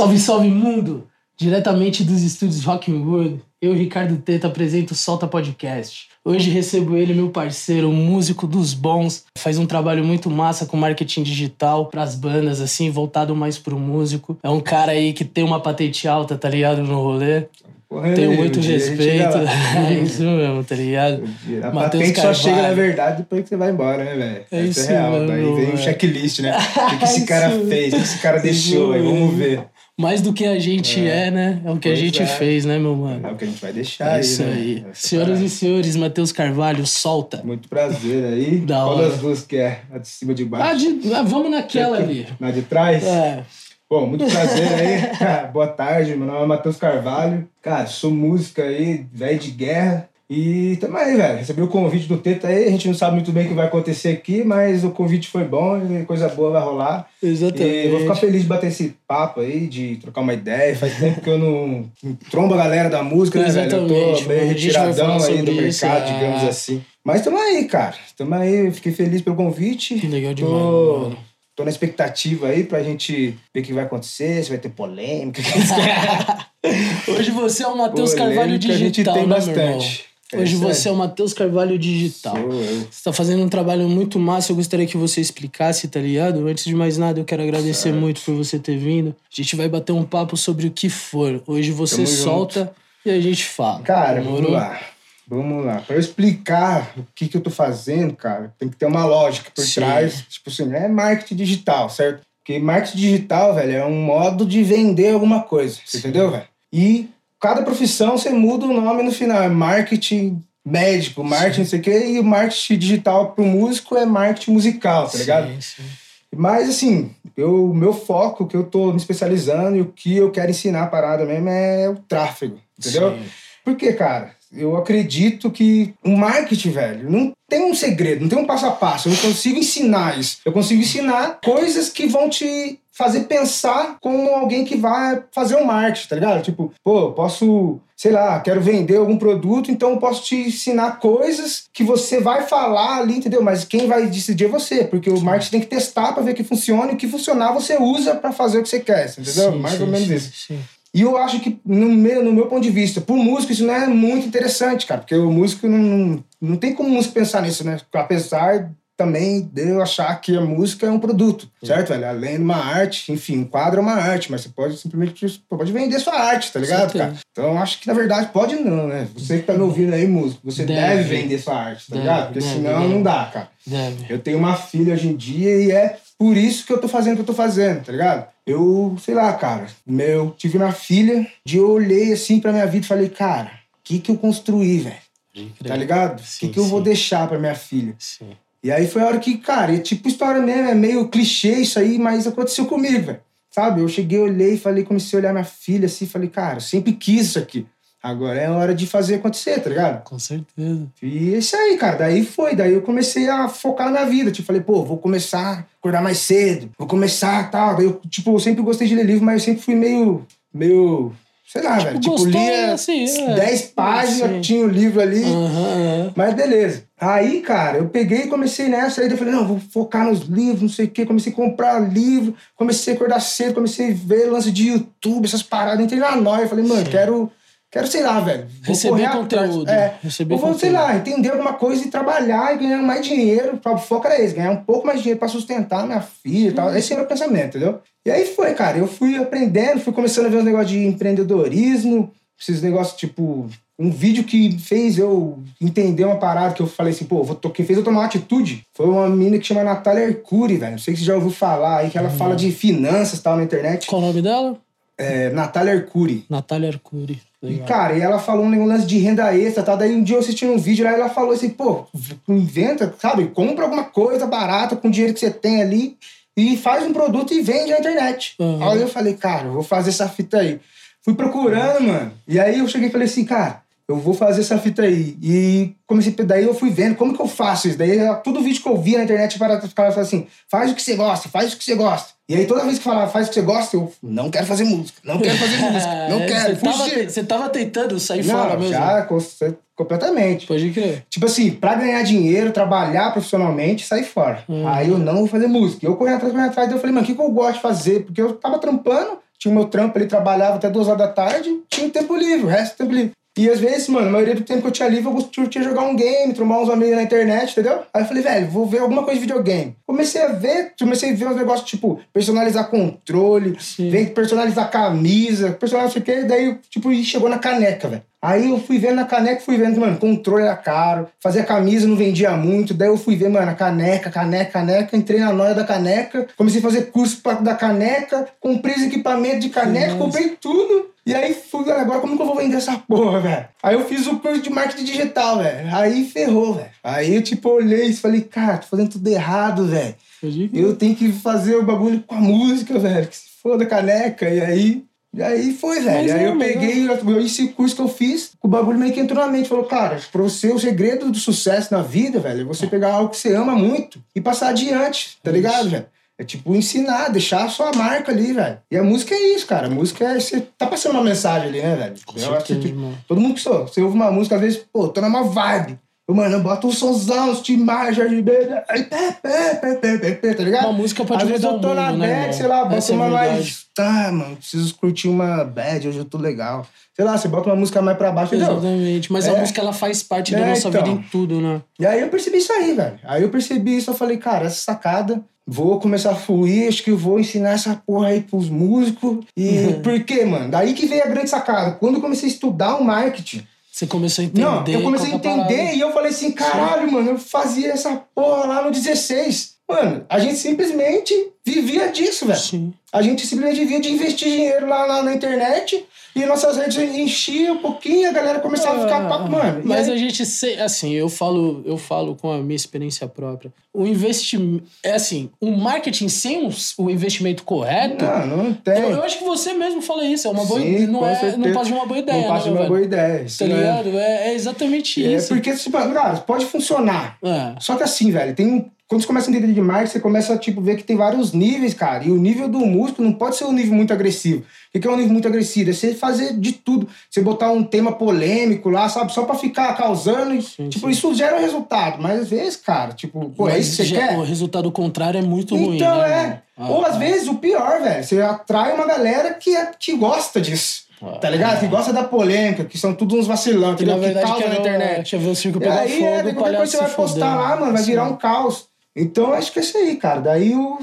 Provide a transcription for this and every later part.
Salve, salve mundo! Diretamente dos estúdios Rockwood, eu, Ricardo Teta, apresento o Solta Podcast. Hoje recebo ele, meu parceiro, músico dos bons, faz um trabalho muito massa com marketing digital para as bandas, assim, voltado mais pro músico. É um cara aí que tem uma patente alta, tá ligado, no rolê. Porra, Tenho muito respeito. É isso mesmo, tá ligado? A Matheus patente só chega, na Carvalho. verdade, depois que você vai embora, né, velho? É Essa isso é real. mesmo, Daí vem é. um checklist, né? O que, que esse Isso cara fez? O que esse cara Isso deixou? Aí vamos ver. Mais do que a gente é, É. né? É o que a Pois gente é. fez, né, meu É mano? o que a gente vai deixar É isso né? aí. Essa Senhoras e senhores, Matheus Carvalho, solta. Muito prazer aí. Da Qual hora. das duas que é? A de cima de Ah, baixo? de- ah, vamos naquela ali. Na de trás? É. Bom, muito prazer aí. Boa tarde, meu nome é Matheus Carvalho. Cara, sou músico aí, velho de guerra. E tamo aí, velho. Recebi o convite do Teta aí. A gente não sabe muito bem o que vai acontecer aqui, mas o convite foi bom e coisa boa vai rolar. Exatamente. E vou ficar feliz de bater esse papo aí, de trocar uma ideia. Faz tempo que eu não trombo a galera da música, né, velho? Eu tô meio retiradão aí do sobre isso, mercado, é. digamos assim. Mas tamo aí, cara. Tamo aí. Fiquei feliz pelo convite. Legal demais, Tô, mano. tô na expectativa aí pra gente ver o que vai acontecer, se vai ter polêmica. Hoje você é o Matheus Carvalho Polêmica a gente Digital, tem né, bastante. É Hoje aí. você é o Matheus Carvalho Digital. Sou eu. Você está fazendo um trabalho muito massa, eu gostaria que você explicasse, tá ligado? Antes de mais nada, eu quero agradecer Certo. muito por você ter vindo. A gente vai bater um papo sobre o que for. Hoje você Tamo solta e a gente fala. Cara, Demorou? vamos lá. Vamos lá. Pra eu explicar o que, que eu tô fazendo, cara, tem que ter uma lógica por Sim. trás. Tipo assim, é marketing digital, certo? Porque marketing digital, velho, é um modo de vender alguma coisa. Sim. entendeu, velho? E cada profissão você muda o nome no final. É marketing médico, marketing não sei o quê, e o marketing digital pro músico é marketing musical, tá ligado? Sim, sim. Mas, assim, o meu foco, o que eu tô me especializando e o que eu quero ensinar a parada mesmo é o tráfego, entendeu? Sim. Porque, cara, eu acredito que o marketing, velho, não tem um segredo, não tem um passo a passo. Eu não consigo ensinar isso. Eu consigo ensinar coisas que vão te fazer pensar como alguém que vai fazer o marketing, tá ligado? Tipo, pô, posso, sei lá, quero vender algum produto, então eu posso te ensinar coisas que você vai falar ali, entendeu? Mas quem vai decidir é você, porque o marketing tem que testar pra ver que funciona e o que funcionar você usa pra fazer o que você quer, entendeu? Sim, Mais sim, ou menos sim, isso. E eu acho que, no meu, no meu ponto de vista, pro músico isso não é muito interessante, cara. Porque o músico não, não, não tem como o músico pensar nisso, né? Apesar também de eu achar que a música é um produto, certo, velho? Além de uma arte, enfim, um quadro é uma arte, mas você pode simplesmente pode vender sua arte, tá ligado, cara? Então acho que, na verdade, pode não, né? Você que tá me ouvindo aí, músico, você Deve. deve, vender sua arte, tá Deve, ligado? Porque deve, senão não dá, cara. Eu tenho uma filha hoje em dia e é por isso que eu tô fazendo o que eu tô fazendo, tá ligado? Eu, sei lá, cara, meu, tive uma filha, de eu olhei assim pra minha vida e falei, cara, o que que eu construí, velho? Tá ligado? O Sim, que que eu vou sim. deixar pra minha filha? Sim. E aí foi a hora que, cara, é tipo história mesmo, é meio clichê isso aí, mas aconteceu comigo, velho. Sabe? Eu cheguei, olhei, falei, comecei a olhar minha filha assim, falei, cara, eu sempre quis isso aqui. Agora é hora de fazer acontecer, tá ligado? Com certeza. E é isso aí, cara. Daí foi. Daí eu comecei a focar na minha vida. Tipo, falei, pô, vou começar a acordar mais cedo. Vou começar tal. Daí eu, tipo, eu sempre gostei de ler livro, mas eu sempre fui meio. meio. Sei lá, velho. Tipo, gostou, lia assim, é. 10 páginas, Sim. tinha o livro ali. Aham. Mas beleza. Aí, cara, eu peguei e comecei nessa. Aí eu falei, não, vou focar nos livros, não sei o quê. Comecei a comprar livro, comecei a acordar cedo, comecei a ver lance de YouTube, essas paradas. Entrei na noia. Falei, mano, quero, quero, sei lá, velho. Receber correr atrás. conteúdo. É, Receber eu vou, sei conteúdo. lá, entender alguma coisa e trabalhar e ganhar mais dinheiro. O foco era esse, ganhar um pouco mais de dinheiro pra sustentar minha filha e tal. Esse era o pensamento, entendeu? E aí foi, cara. Eu fui aprendendo, fui começando a ver uns negócios de empreendedorismo, esses negócios, tipo, um vídeo que fez eu entender uma parada que eu falei assim, pô, vou quem fez eu tomar uma atitude foi uma menina que chama Natália Arcuri, velho. Não sei se você já ouviu falar aí, que ela fala de finanças e tal na internet. Qual o nome dela? É, Natália Arcuri. Natália Arcuri. E, Legal. cara, e ela falou um lance de renda extra, tá? Daí um dia eu assisti um vídeo lá e ela falou assim, pô, inventa, sabe? Compra alguma coisa barata com o dinheiro que você tem ali e faz um produto e vende na internet. Uhum. Aí eu falei, cara, eu vou fazer essa fita aí. Fui procurando, mano. E aí eu cheguei e falei assim, cara, eu vou fazer essa fita aí. E comecei, daí eu fui vendo como que eu faço isso. Daí todo vídeo que eu via na internet, para os caras falavam assim, faz o que você gosta, faz o que você gosta. E aí toda vez que falava, faz o que você gosta, eu não quero fazer música, não quero fazer música, não quero, Você tava, você tava tentando sair fora Não, mesmo? já com- completamente. Pode crer. Tipo assim, pra ganhar dinheiro, trabalhar profissionalmente, sair fora. Uhum. Aí eu não vou fazer música. Eu corri atrás, corri atrás, daí eu falei, mano, o que, que eu gosto de fazer? Porque eu tava trampando, tinha o meu trampo, ele trabalhava até duas horas da tarde, tinha o tempo livre, o resto do tempo livre. E às vezes, mano, a maioria do tempo que eu tinha livre, eu curtia jogar um game, trombar uns amigos na internet, entendeu? Aí eu falei, velho, vou ver alguma coisa de videogame. Comecei a ver, comecei a ver uns negócios tipo personalizar controle, vem personalizar camisa, personalizar não sei o quê, daí, tipo, chegou na caneca, velho. Aí eu fui vendo na caneca, fui vendo, mano, controle era caro, fazia camisa, não vendia muito. Daí eu fui ver, mano, a caneca, caneca, caneca. Entrei na noia da caneca, comecei a fazer curso pra, da caneca, comprei os equipamentos de caneca, Nossa. comprei tudo. E aí fui, agora como que eu vou vender essa porra, velho? Aí eu fiz o curso de marketing digital, velho. Aí ferrou, velho. Aí eu, tipo, olhei e falei, cara, tô fazendo tudo errado, velho. Eu tenho que fazer o bagulho com a música, velho. Que se foda caneca. E aí e aí foi, velho. Mas aí é, eu peguei eu... esse curso que eu fiz, o bagulho meio que entrou na mente. Falou, cara, pra você, o segredo do sucesso na vida, velho, é você pegar algo que você ama muito e passar adiante, tá ligado, velho? É tipo ensinar, deixar a sua marca ali, velho. E a música é isso, cara. A música é. Você tá passando uma mensagem ali, né, velho? Eu acho que todo mundo que sou. Você ouve uma música, às hez, pô, tô numa vibe. Mano, bota um somzão, os pé, pé, pé, pé, pé, pé, tá ligado? Uma música pode Às vezes eu tô na né, bad, sei lá, bota é uma mais. Tá, mano, preciso curtir uma bad, hoje eu tô legal. Sei lá, você bota uma música mais pra baixo, entendeu? Exatamente, mas é. a música ela faz parte da é, nossa então. vida em tudo, né? E aí eu percebi isso aí, velho. Aí eu percebi isso, eu falei, cara, essa sacada vou começar a fluir, acho que eu vou ensinar essa porra aí pros músicos. E uhum. por quê, mano? Daí que veio a grande sacada. Quando eu comecei a estudar o marketing, você começou a entender. Não, eu comecei a entender e eu falei assim: caralho, mano, eu fazia essa porra lá no 16. Mano, a gente simplesmente vivia disso, velho. Sim. A gente simplesmente vivia de investir dinheiro lá, lá na internet e nossas redes enchiam um pouquinho, a galera começava a ficar papo, ah, mano. Mas aí... a gente, assim, eu falo, eu falo com a minha experiência própria. O investimento, é assim, o marketing sem o investimento correto... Não, não tem. Eu, eu, acho que você mesmo fala isso, é uma boa Sim, não, é, não passa de uma boa ideia, Não passa de uma boa ideia, Tá ligado? É, é exatamente é, isso. É porque, tipo, cara, pode funcionar. É. Só que assim, velho, tem quando você começa a entender de marketing, você começa a tipo, ver que tem vários níveis, cara. E o nível do músico não pode ser um nível muito agressivo. O que é um nível muito agressivo? É você fazer de tudo. Você botar um tema polêmico lá, sabe? Só pra ficar causando. E, sim, tipo, sim. isso gera um resultado. Mas às vezes, cara, tipo, pô, é isso que você quer? O resultado contrário é muito então, ruim. Então, né, é. Ah, Ou às ah. vezes o pior, velho. Você atrai uma galera que, é, que gosta disso. Ah, tá ligado? Que gosta da polêmica, que são todos uns vacilão, que, na verdade, que causa na internet. Deixa eu ver o circo pegar aí, fogo, é, coisa você vai postar lá, mano, vai virar um caos. Então, acho que é isso aí, cara. Daí o.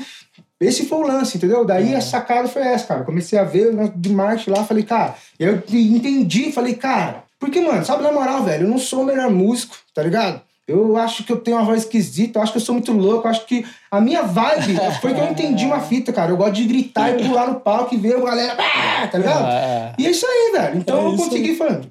Esse foi o lance, entendeu? Daí a sacada foi essa, cara. Comecei a ver de marketing lá, falei, cara, eu entendi, falei, cara, porque, mano, sabe, na moral, velho, eu não sou o melhor músico, tá ligado? Eu acho que eu tenho uma voz esquisita, eu acho que eu sou muito louco, eu acho que a minha vibe foi que eu entendi uma fita, cara. Eu gosto de gritar e pular no palco e ver a galera, ah", tá ligado? É. E é isso aí, velho. Então é eu consegui, falando.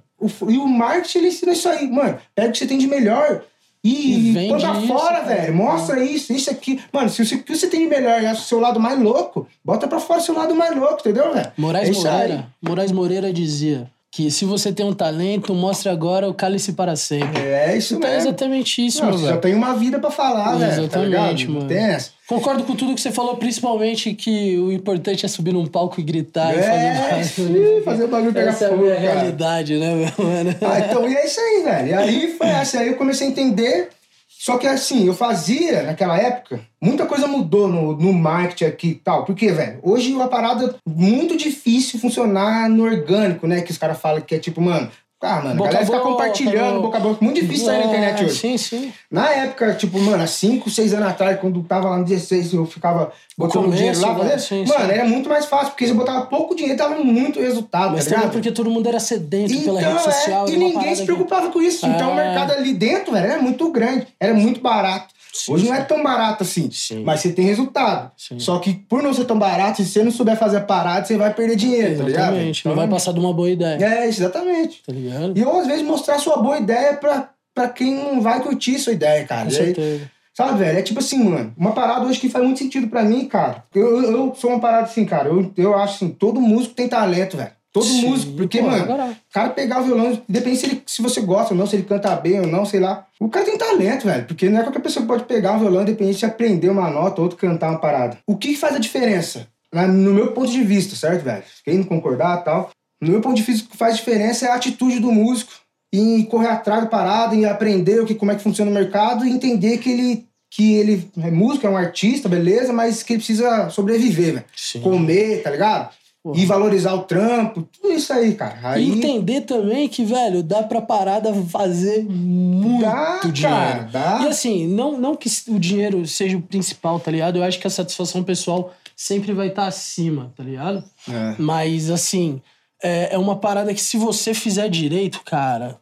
E o marketing, ele ensina isso aí, mano. Pega o que você tem de melhor, e, e põe pra fora, isso, velho. Mostra isso, isso aqui. Mano, se, o que você tem de melhor é o seu lado mais louco, bota pra fora o seu lado mais louco, entendeu, velho? Moraes é Moreira, Moraes Moreira dizia que se você tem um talento, mostre agora o cálice para sempre. É isso então, mesmo. É exatamente isso, Não, meu Você já tem uma vida para falar, velho. Tá exatamente, tá mano. Tem essa. Concordo com tudo que você falou, principalmente que o importante é subir num palco e gritar é, e fazer o bagulho. fazer o bagulho pegar essa fogo, é a minha realidade, né, meu mano? Ah, então, e é isso aí, velho. E aí foi essa. Aí eu comecei a entender só que assim, eu fazia naquela época, muita coisa mudou no, no marketing aqui e tal. Porque, velho, hoje é uma parada muito difícil funcionar no orgânico, né? Que os caras falam que é tipo, mano, ah, mano, boca a galera fica compartilhando, boca a boca. Muito difícil sair na internet hoje. Sim, sim. Na época, tipo, mano, há 5, 6 anos atrás, quando tava lá no 16, eu ficava botando começo, dinheiro lá, sim, mano, sim. era muito mais fácil, porque você botava pouco dinheiro, dava muito resultado. Mas tá também porque todo mundo era sedento então, pela rede social. É, e ninguém se preocupava com isso. Então o é. mercado ali dentro, velho, era muito grande, era muito barato. Sim, Hoje sim. não é tão barato assim, sim. mas você tem resultado. Só que por não ser tão barato, se você não souber fazer parada, você vai perder dinheiro, exatamente. tá ligado? Exatamente, não vai então, passar de uma boa ideia. É, exatamente. Tá ligado? E eu, às vezes, mostrar sua boa ideia pra, pra quem não vai curtir sua ideia, cara. Com certeza. Sabe, velho? É tipo assim, mano, uma parada hoje que faz muito sentido pra mim, cara. Eu, eu, eu sou uma parada assim, cara. Eu, eu acho assim, todo músico tem talento, velho. Todo Sim, músico, porque, pô, mano, o cara pegar o violão, depende se, ele, se você gosta ou não, se ele canta bem ou não, sei lá. O cara tem talento, velho, porque não é qualquer pessoa que pode pegar um violão, independente de aprender uma nota ou outro cantar uma parada. O que faz a diferença? No meu ponto de vista, certo, velho? Quem não concordar tal. No meu ponto de vista, o que faz diferença é a atitude do músico em correr atrás da parada, em aprender o que, como é que funciona o mercado e entender que ele que ele é músico, é um artista, beleza, mas que ele precisa sobreviver, velho. Comer, tá ligado? E valorizar o trampo, tudo isso aí, cara. Aí... E entender também que, velho, dá pra parada fazer muito Dá, dinheiro. cara, dá. E assim, não, não que o dinheiro seja o principal, tá ligado? Eu acho que a satisfação pessoal sempre vai estar acima, tá ligado? É. Mas, assim, é, é uma parada que se você fizer direito, cara.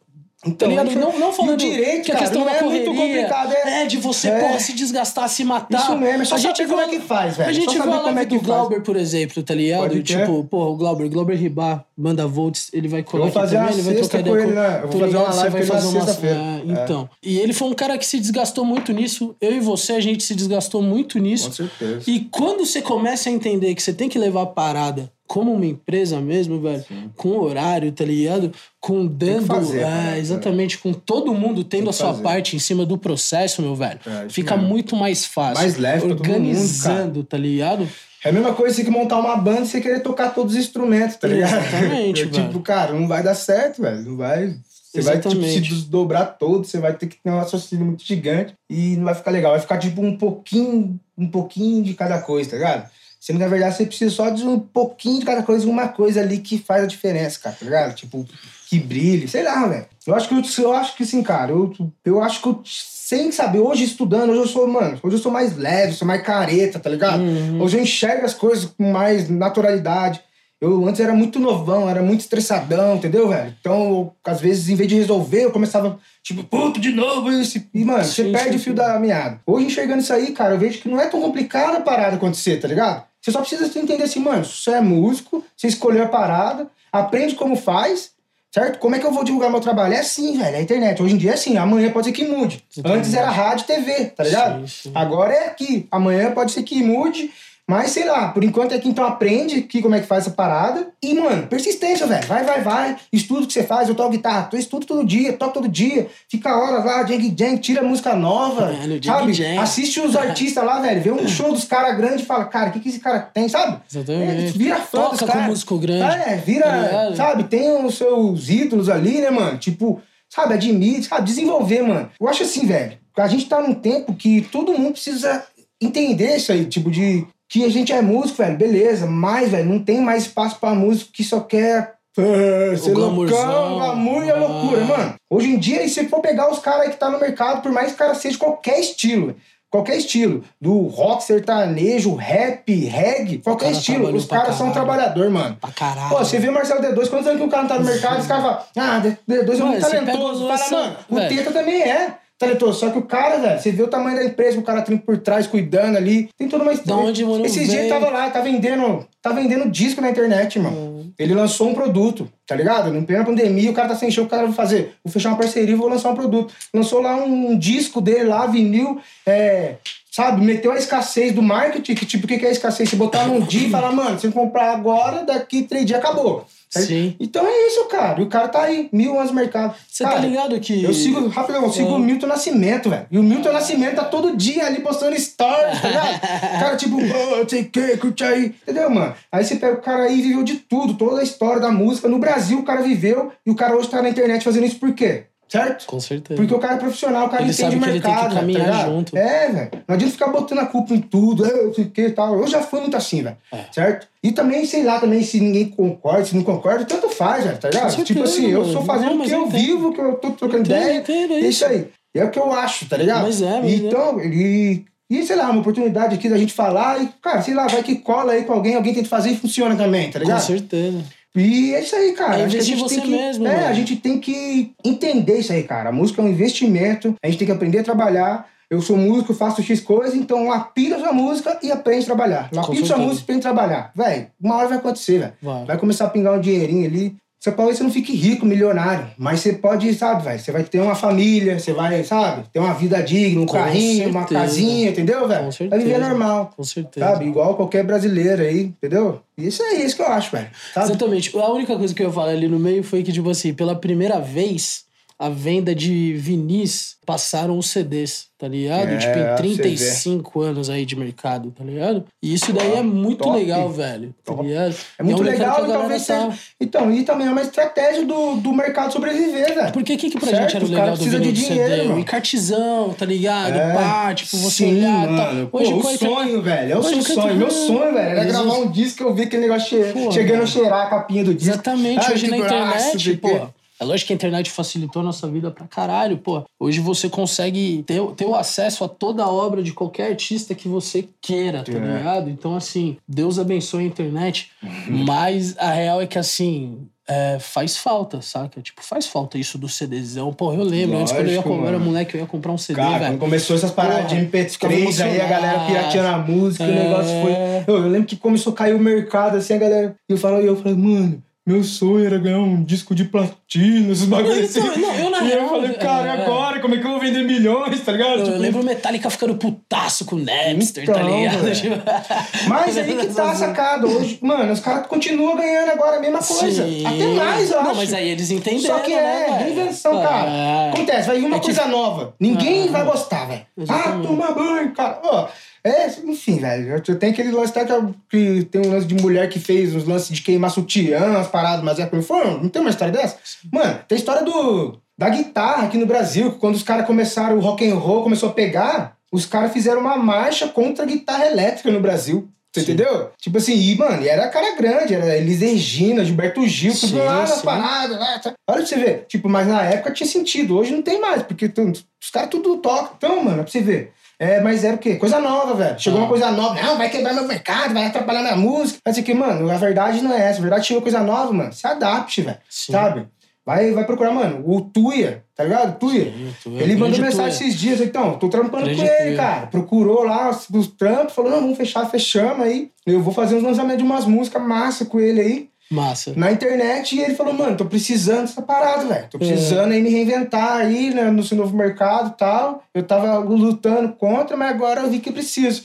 Então, tá Não, não e falando direito, que a cara, questão não é correria muito complicado, é- é de você, É. porra, se desgastar, se matar. Isso mesmo, é só a gente saber como é que faz, velho. A Só gente viu a como live é que do faz. Glauber, por exemplo, tá ligado? Pode tipo, porra, o Glauber, Glauber Ribar, manda volts, ele vai colar vou aqui também, ele vai trocar com ideia ele, né? Eu vou fazer uma live vai com fazer uma- sexta-feira. É, então. E ele foi um cara que se desgastou muito nisso. Eu e você, a gente se desgastou muito nisso. Com certeza. E quando você começa a entender que você tem que levar a parada como uma empresa mesmo, velho, com horário, tá ligado? Com dando. fazer, é, cara. exatamente, com todo mundo tendo a sua fazer. parte em cima do processo, meu velho. É, fica mesmo. muito mais fácil. Mais leve todo mundo, Organizando, tá ligado? É a mesma coisa você que montar uma banda e você querer tocar todos os instrumentos, tá ligado? Exatamente, É, velho. Tipo, cara, não vai dar certo, velho. Não vai. Você vai tipo, se Exatamente. desdobrar todo, você vai ter que ter um raciocínio muito gigante e não vai ficar legal. Vai ficar tipo um pouquinho, um pouquinho de cada coisa, tá ligado? Sendo que na verdade você precisa só de um pouquinho de cada coisa, uma coisa ali que faz a diferença, cara, tá ligado? Tipo, que brilhe, sei lá, velho. Eu acho que eu, eu acho que sim, cara. Eu, eu acho que eu, sem saber, hoje estudando, hoje eu sou, mano, hoje eu sou mais leve, sou mais careta, tá ligado? Uhum. Hoje eu enxergo as coisas com mais naturalidade. Eu antes era muito novão, era muito estressadão, entendeu, velho? Então, eu, às vezes, em vez de resolver, eu começava, tipo, puto, de novo isso. E, mano, você Sim, perde sim, o fio sim. da meada. Hoje, enxergando isso aí, cara, eu vejo que não é tão complicado a parada acontecer, tá ligado? Você só precisa entender assim, mano, você é músico, você escolheu a parada, aprende como faz, certo? Como é que eu vou divulgar meu trabalho? É assim, velho, é a internet. Hoje em dia é assim, amanhã pode ser que mude. Antes era rádio e TV, tá ligado? Sim, sim. Agora é aqui. Amanhã pode ser que mude. Mas sei lá, por enquanto é que então aprende aqui como é que faz essa parada. E, mano, persistência, velho. Vai, vai, vai. Estuda o que você faz. Eu toco guitarra, eu estudo todo dia, toco todo dia. Fica horas lá, jang jang, tira música nova. É, no sabe? jang-jang. Assiste os artistas lá, velho. Vê um show dos caras grandes e fala, cara, o que, que esse cara tem, sabe? Exatamente. É, vira fã Toca dos com caras. músico grande. É, vira, tá sabe? Tem os seus ídolos ali, né, mano? Tipo, sabe, admite, sabe? Desenvolver, mano. Eu acho assim, velho. A gente tá num tempo que todo mundo precisa entender isso aí, tipo, de que a gente é músico, velho, beleza, mas, velho, não tem mais espaço pra músico que só quer. ah, Ser loucão, glamour e a loucura, Ah. mano. Hoje em dia, se for pegar os caras que tá no mercado, por mais que o cara seja de qualquer estilo, qualquer estilo, do rock sertanejo, rap, reggae, qualquer estilo, os caras são trabalhador, mano. Pra caralho. Pô, você vê o Marcelo D2, quantos anos que o cara não tá no mercado, os caras falam, ah, D- D2 é muito talentoso. Fala, mano, o. Teta também é talentoso. Só que o cara, velho, você vê o tamanho da empresa o cara tem por trás, cuidando ali. Tem toda uma Da onde, mano, Esses dias tava lá, tá vendendo, tá vendendo disco na internet, irmão. Hum. Ele lançou um produto, tá ligado? Em plena pandemia, o cara tá sem show, o cara vai fazer. Vou fechar uma parceria e vou lançar um produto. Lançou lá um disco dele lá, vinil, é. Sabe, meteu a escassez do marketing, que tipo, o que é a escassez? Você botar num dia e falar, mano, se eu comprar agora, daqui três dias acabou. Sim. Então é isso, cara. E o cara tá aí, mil anos no mercado. Você tá ligado que. Eu sigo, rapidão, eu sigo Ah. o Milton Nascimento, velho. E o Milton Nascimento tá todo dia ali postando stories, tá ligado? O cara, tipo, oh, não sei o que, curte aí. Entendeu, mano? Aí você pega o cara aí e viveu de tudo, toda a história da música. No Brasil, o cara viveu e o cara hoje tá na internet fazendo isso por quê? Certo? Com certeza. Porque o cara é profissional, o cara Ele entende sabe que ele tem que mercado, velho, caminhar tá junto. É, velho. Não adianta ficar botando a culpa em tudo, eu sei o que tal. Eu já fui muito assim, velho. É. Certo? E também, sei lá, também se ninguém concorda, se não concorda, tanto faz, velho, tá ligado? certeza, tipo assim, eu sou fazendo o que eu eu vivo, que eu tô trocando Entendo, ideia. entendo, é é isso. isso aí. É o que eu acho, tá ligado? Mas é, mas é. Então, e, e sei lá, uma oportunidade aqui da gente falar e, cara, sei lá, vai que cola aí com alguém, alguém tenta fazer e funciona também, tá Com ligado? certeza. E é isso aí, cara. É investir gente você tem que, mesmo, É, a gente tem que entender isso aí, cara. A música é um investimento, a gente tem que aprender a trabalhar. Eu sou músico, faço X coisa, então lapida sua música e aprende a trabalhar. Lapida sua música e aprende a trabalhar. Véi, uma hora vai acontecer, velho. Vai. Vai começar a pingar um dinheirinho ali. Você talvez você não fique rico, milionário, mas você pode, sabe, velho? Você vai ter uma família, você vai, sabe, ter uma vida digna, um Com carrinho, uma certeza. casinha, entendeu, Com velho? Vai viver normal. Com certeza. Sabe? Igual qualquer brasileiro aí, entendeu? Isso é isso que eu acho, velho. Sabe? Exatamente. A única coisa que eu falar ali no meio foi que, tipo assim, pela primeira vez, a venda de vinis passaram os CDs, tá ligado? É, tipo, em você 35 anos aí de mercado, tá ligado? E isso daí é muito Top. legal, velho. Tá ligado? É muito um mercado legal que e a galera talvez tá- seja. Então, e também é uma estratégia do, do mercado sobreviver, velho. Porque o que, que pra Certo, gente era o legal do vinil de dinheiro, CD? O irmão. encartizão, tá ligado? É. Pá, tipo, você Sim, olhar e mano. tal. Hoje Pô, a o sonho, velho. É o seu a sonho. Meu sonho, velho, era gravar um disco e eu vi aquele negócio che- Pô, chegando a mano. cheirar a capinha do disco. Exatamente, Ah, hoje que na internet, pô. É lógico que a internet facilitou a nossa vida pra caralho, pô. Hoje você consegue ter, ter o acesso a toda a obra de qualquer artista que você queira, tá É. ligado? Então, assim, Deus abençoe a internet, mas a real é que, assim, é, faz falta, saca? Tipo, faz falta isso do CDzão. Pô, eu lembro, antes quando eu, ia, Lógico, com- eu era moleque, eu ia comprar um CD, Cara, velho. quando começou essas paradas de ficava MP3, aí a galera pirateando a música, o É. negócio foi. Eu, eu lembro que começou a cair o mercado, assim, a galera. E eu falei, eu falei, mano, meu sonho era ganhar um disco de platina, esses bagulhos Então, assim. não, eu na e real, eu falei, cara, e é. agora? Como é que eu vou vender milhões, tá ligado? Eu Tipo, lembro o Metallica ficando putaço com o Napster, tá Então, ligado? velho. Tipo, Mas aí que tá a sacada. Hoje, mano, os caras continuam ganhando agora a mesma coisa. Sim. Até mais, eu Não, acho. mas aí eles entenderam, Só que né, é reinvenção, cara. É. Acontece, vai vir uma É coisa nova. Ninguém Ah. vai gostar, velho. Ah, tomar banho, cara. Ó, é, enfim, velho. Eu tenho aquele lance até que, que tem um lance de mulher que fez uns lances de queimar sutiã, as paradas, mas é que foi, não tem uma história dessa? Mano, tem a história do da guitarra aqui no Brasil, que quando os caras começaram o rock and roll começou a pegar, os caras fizeram uma marcha contra a guitarra elétrica no Brasil. Você Sim. entendeu? Tipo assim, e, mano, era cara grande, era Elis Regina, Gilberto Gil, tudo Sim, lá nas paradas, lá, tá. Olha pra você ver. Tipo, mas na época tinha sentido, hoje não tem mais, porque os caras tudo tocam. Então, mano, é pra você ver. É, mas era o quê? Coisa nova, velho. Chegou Ah. uma coisa nova. Não, vai quebrar meu mercado, vai atrapalhar minha música. Mas que, mano, a verdade não é essa. A verdade chegou coisa nova, mano. Se adapte, velho. Sabe? Vai, vai procurar, mano, o Tuia, tá ligado? Tuia. Sim, o Tuia, Ele mandou mensagem Tuia. esses dias, então, tô trampando Grande com ele, Tuia. cara. Procurou lá os, os trampos, falou, não, vamos fechar, fechamos aí. Eu vou fazer uns lançamentos de umas músicas massa com ele aí, Massa. na internet, e ele falou, mano, tô precisando dessa parada, velho. Tô precisando aí me reinventar aí, né, no seu novo mercado e tal. Eu tava lutando contra, mas agora eu vi que preciso.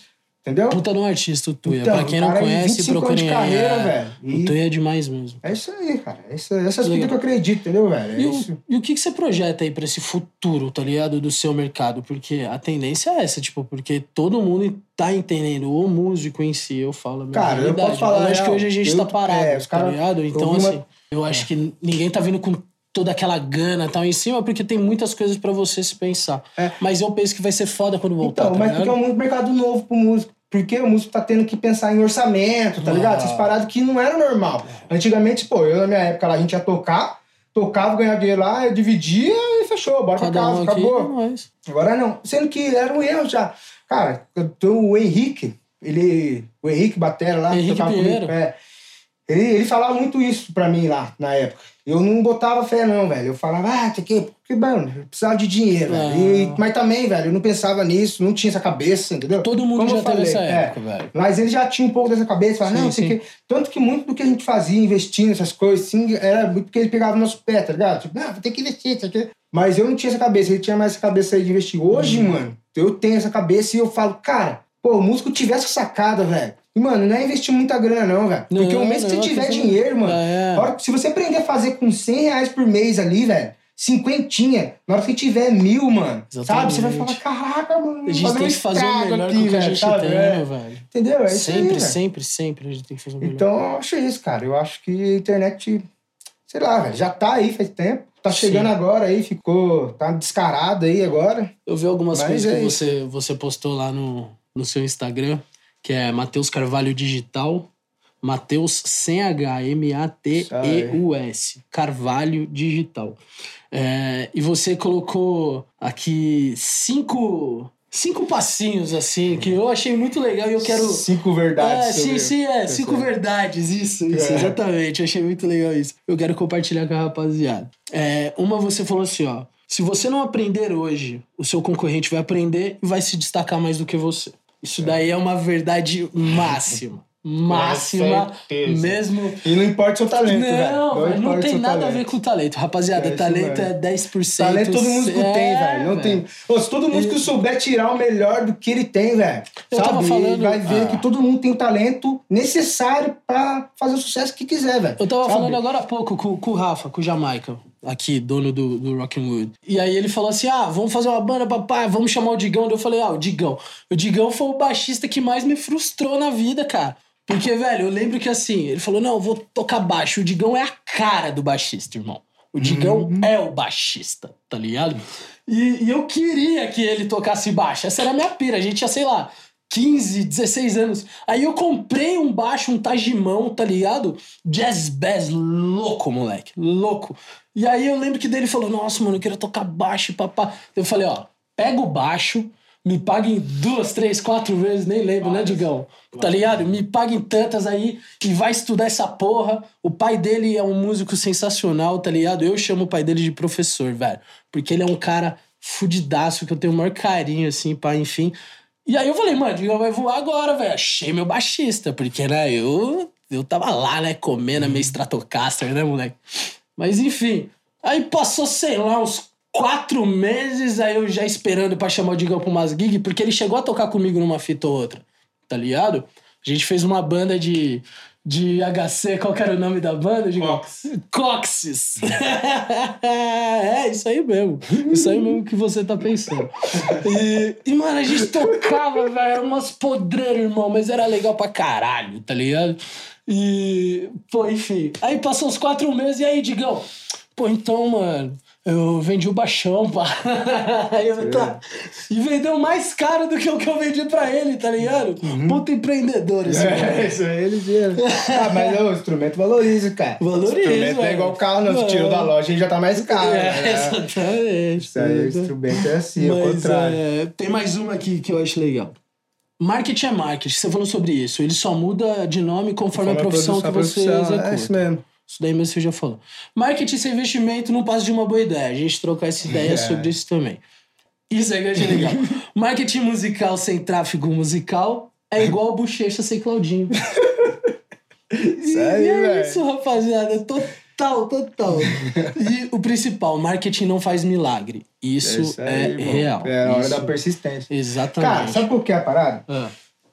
Entendeu? Puta de um artista, o Tuia. Então, pra quem não é conhece, 25 anos procurem de carreira, é. velho. E- O Tuia é demais mesmo. É isso aí, cara. Essa, essas Legal. coisas que eu acredito, entendeu, velho? É E o, e o que, que você projeta aí pra esse futuro, tá ligado? Do seu mercado? Porque a tendência é essa, tipo, porque todo mundo tá entendendo, o músico em si, eu falo a Cara, eu posso falar Eu acho que hoje a gente Eu- tá parado, é, tá cara- ligado? eu Então, vi uma- assim, eu acho que ninguém tá vindo com toda aquela gana tal em cima, porque tem muitas coisas pra você se pensar. É. Mas eu penso que vai ser foda quando voltar, Então, tá mas ligado? porque é um mercado novo pro músico. Porque o músico tá tendo que pensar em orçamento, tá Ah. ligado? Essas paradas que não eram normal. Antigamente, pô, eu na minha época lá, a gente ia tocar, tocava, ganhava dinheiro lá, dividia e fechou, bora pra Cada casa, um acabou. é. Agora não. Sendo que era um erro já. Cara, eu o Henrique, ele. O Henrique Batera lá, Henrique tocava Pinheiro. comigo, é. Ele, ele falava muito isso pra mim lá, na época. Eu não botava fé, não, velho. Eu falava, ah, isso aqui, porque, mano, eu precisava de dinheiro, Ah. velho. E- mas também, velho, eu não pensava nisso, não tinha essa cabeça, entendeu? Todo mundo Como já teve essa é. época, velho. Mas ele já tinha um pouco dessa cabeça, falava, Sim, não, sei sim. que. Tanto que muito do que a gente fazia, investindo nessas coisas, assim, era muito porque ele pegava o nosso pé, tá ligado? Tipo, não, vou ter que investir, isso aqui. Mas eu não tinha essa cabeça, ele tinha mais essa cabeça aí de investir. Hoje, Uhum. mano, eu tenho essa cabeça e eu falo, cara, pô, o músico tivesse sacada, velho. E, mano, não é investir muita grana, não, velho. Porque o mês que você tiver dinheiro, mano, É. a hora que- se você aprender a fazer com 100 reais por mês ali, velho, cinquentinha, na hora que tiver mil, mano, sabe? Você vai falar, Exatamente. caraca, mano, A gente tem que fazer o melhor aqui, que a gente sabe? tem, É. né, velho? Entendeu? É isso aí, sempre, sempre, sempre a gente tem que fazer o melhor. Então, eu acho isso, cara. Eu acho que a internet, sei lá, velho, já tá aí faz tempo. Tá chegando Sim. agora aí, ficou. Tá descarado aí agora. Eu vi algumas Mas coisas é que você, você postou lá no, no seu Instagram, que é Matheus Carvalho Digital. Matheus sem H, M-A-T-E-U-S. Carvalho Digital. É, e você colocou aqui cinco, cinco passinhos, assim, que eu achei muito legal e eu quero. Cinco verdades. É, sim, sim, é. Cinco verdades, isso, isso, É. exatamente. Eu achei muito legal isso. Eu quero compartilhar com a rapaziada. É, uma você falou assim, ó. Se você não aprender hoje, o seu concorrente vai aprender e vai se destacar mais do que você. Isso daí é uma verdade máxima. Máxima mesmo. E não importa o seu talento. Não, velho, não importa o tem nada a talento. ver com o talento. Rapaziada, É talento é 10%. Talento todo músico é, tem, velho. Não tem. Ô, se todo músico souber tirar o melhor do que ele tem, velho. Eu sabe? falando- vai ver Ah. que todo mundo tem o talento necessário pra fazer o sucesso que quiser, velho. Eu tava Sabe? falando agora há pouco com, com o Rafa, com o Jamaica. Aqui, dono do, do Rock'n'Wood. E aí ele falou assim: ah, vamos fazer uma banda, papai, vamos chamar o Digão. Daí eu falei: ah, o Digão. O Digão foi o baixista que mais me frustrou na vida, cara. Porque, velho, eu lembro que assim, ele falou: não, eu vou tocar baixo. O Digão é a cara do baixista, irmão. O Digão Uhum. é o baixista, tá ligado? E, e eu queria que ele tocasse baixo. Essa era a minha pira. A gente tinha, sei lá, 15, 16 anos. Aí eu comprei um baixo, um Tajimão, tá ligado? Jazz bass, louco, moleque. Louco. E aí eu lembro que dele falou: Nossa, mano, eu quero tocar baixo, papá. Eu falei: Ó, pega o baixo, me paga em duas, três, quatro vezes, nem lembro, né, Digão? Tá ligado? Me paga em tantas aí e vai estudar essa porra. O pai dele é um músico sensacional, tá ligado? Eu chamo o pai dele de professor, velho. Porque ele é um cara fudidaço, que eu tenho o maior carinho, assim, pá, enfim. E aí eu falei, mano, Digão vai voar agora, velho. Achei meu baixista, porque, né, eu, eu tava lá, né, comendo a minha Stratocaster, né, moleque? Mas enfim, aí passou, sei lá, uns quatro meses, aí eu já esperando pra chamar o Digão pra umas gigs, porque ele chegou a tocar comigo numa fita ou outra, tá ligado? A gente fez uma banda de, de HC, qual que era o nome da banda, Digão? Cox. Coxes. é, isso aí mesmo. Isso aí mesmo que você tá pensando. E, e, mano, a gente tocava, velho, umas podreiras, irmão, mas era legal pra caralho, tá ligado? E, pô, enfim. Aí passou uns quatro meses, e aí, Digão? Pô, então, mano, eu vendi o baixão, pá. Aí eu, tá. E vendeu mais caro do que o que eu vendi pra ele, tá ligado? Puta empreendedor esse É, cara. isso aí eles viram. Ah, mas é, o instrumento valoriza, cara. Valoriza, O instrumento não é igual o carro, não. Se tirou da loja, ele já tá mais caro. É, né? exatamente. Isso aí, o instrumento é assim, ao Mas, contrário. é, tem mais uma aqui que eu acho legal. Marketing é marketing, você falou sobre isso. Ele só muda de nome conforme, a profissão que você executa. É isso mesmo. Isso daí mesmo você já falou. Marketing sem investimento não passa de uma boa ideia. A gente trocar essa ideia É. sobre isso também. Isso eu achei legal. Marketing musical sem tráfego musical é igual bochecha sem Claudinho. Aí, e é velho. isso, rapaziada. Total, total. e o principal, marketing não faz milagre. Isso, isso aí, é irmão. real. É a hora Isso- da persistência. Exatamente. Cara, sabe por que é a parada? Ah,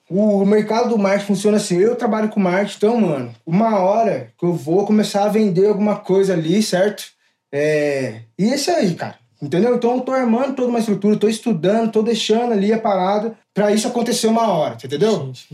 O mercado do marketing funciona assim. Eu trabalho com marketing, então, mano, uma hora que eu vou começar a vender alguma coisa ali, certo? É... E esse aí, cara. Entendeu? Então eu tô armando toda uma estrutura, tô estudando, tô deixando ali a parada pra isso acontecer uma hora, você entendeu? gente.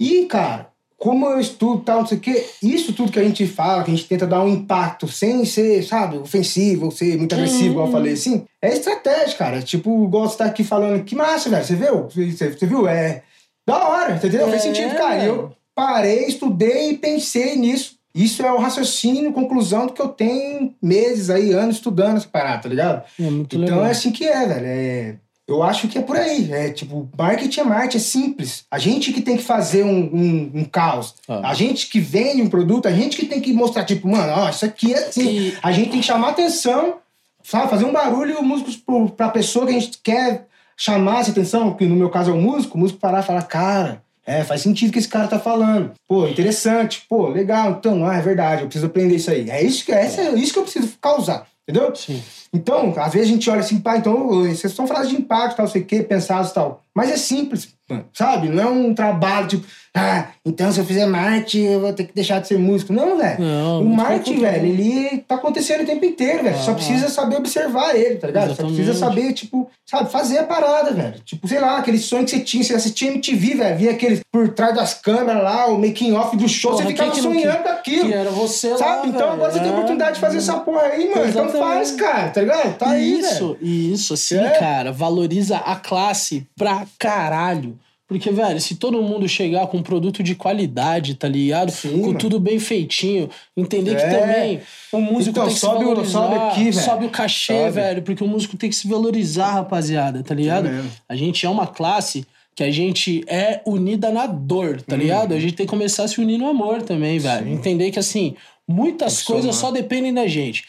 E, cara, como eu estudo tal, não sei o quê, isso tudo que a gente fala, que a gente tenta dar um impacto sem ser, sabe, ofensivo ou ser muito agressivo, igual eu falei assim, é estratégia, cara. Tipo, igual você tá aqui falando, que massa, velho, você viu? Você, você viu? É da hora, entendeu? É. sentido, cara. E eu parei, estudei e pensei nisso. Isso é o raciocínio, conclusão do que eu tenho meses aí, anos estudando essa parada, tá ligado? É muito Então legal. é assim que é, velho. É, eu acho que é por aí. É tipo, marketing é marketing, é simples. A gente que tem que fazer um, um, um caos. Ah. A gente que vende um produto, a gente que tem que mostrar, tipo, mano, ó, isso aqui é assim. A gente tem que chamar atenção, sabe? Fazer um barulho músicos pro, pra pessoa que a gente quer chamar essa atenção, que no meu caso é o músico, o músico parar e falar, cara. É, faz sentido o que esse cara tá falando. Pô, interessante. Pô, legal. Então, ah, é verdade, eu preciso aprender isso aí. É isso que, é, é isso que eu preciso causar. Entendeu? Sim. Então, às vezes a gente olha assim, pá, então, vocês são frases de impacto, tal, sei o quê, pensados e tal. Mas é simples, mano, sabe? Não é um trabalho tipo, ah, então se eu fizer marketing, eu vou ter que deixar de ser músico. Não, velho. Não, o pelo velho, ele tá acontecendo o tempo inteiro, velho. Só Ah. precisa saber observar ele, tá ligado? Só Exatamente. precisa saber, tipo, sabe, fazer a parada, velho. Tipo, sei lá, aquele sonho que você tinha, você assistia MTV, velho, via aqueles por trás das câmeras lá, o making off do show, Porra, você ficava que sonhando com aquilo. Que era você lá, Sabe? Então velho. agora você tem a É. oportunidade de fazer essa porra aí, mano. Então Exatamente. faz, cara, tá ligado? Tá aí, isso, isso, assim, É. cara, valoriza a classe pra caralho. Porque, velho, se todo mundo chegar com um produto de qualidade, tá ligado? Sim, com mano. tudo bem feitinho, entender que É. também o músico Então, tem que sobe se o- valorizar, sobe aqui, sobe o cachê, Sobe. velho, porque o músico tem que se valorizar, rapaziada, tá ligado? A gente é uma classe que a gente é unida na dor, tá ligado? A gente tem que começar a se unir no amor também, velho. Entender que, assim, muitas que coisas só dependem da gente.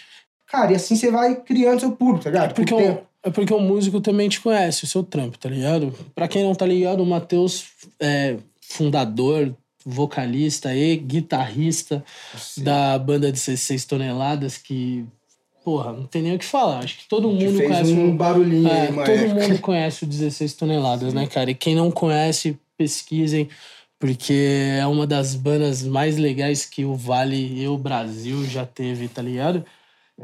Cara, e assim você vai criando seu público, tá ligado? Porque tempo. É porque o músico também te conhece, o seu trampo, tá ligado? Pra quem não tá ligado, o Matheus é fundador, vocalista e guitarrista da banda de 16 toneladas, que, porra, não tem nem o que falar. Acho que todo Que mundo conhece um barulhinho é, todo época. mundo conhece o 16 toneladas, né, cara? E quem não conhece, pesquisem, porque é uma das bandas mais legais que o Vale e o Brasil já teve, tá ligado?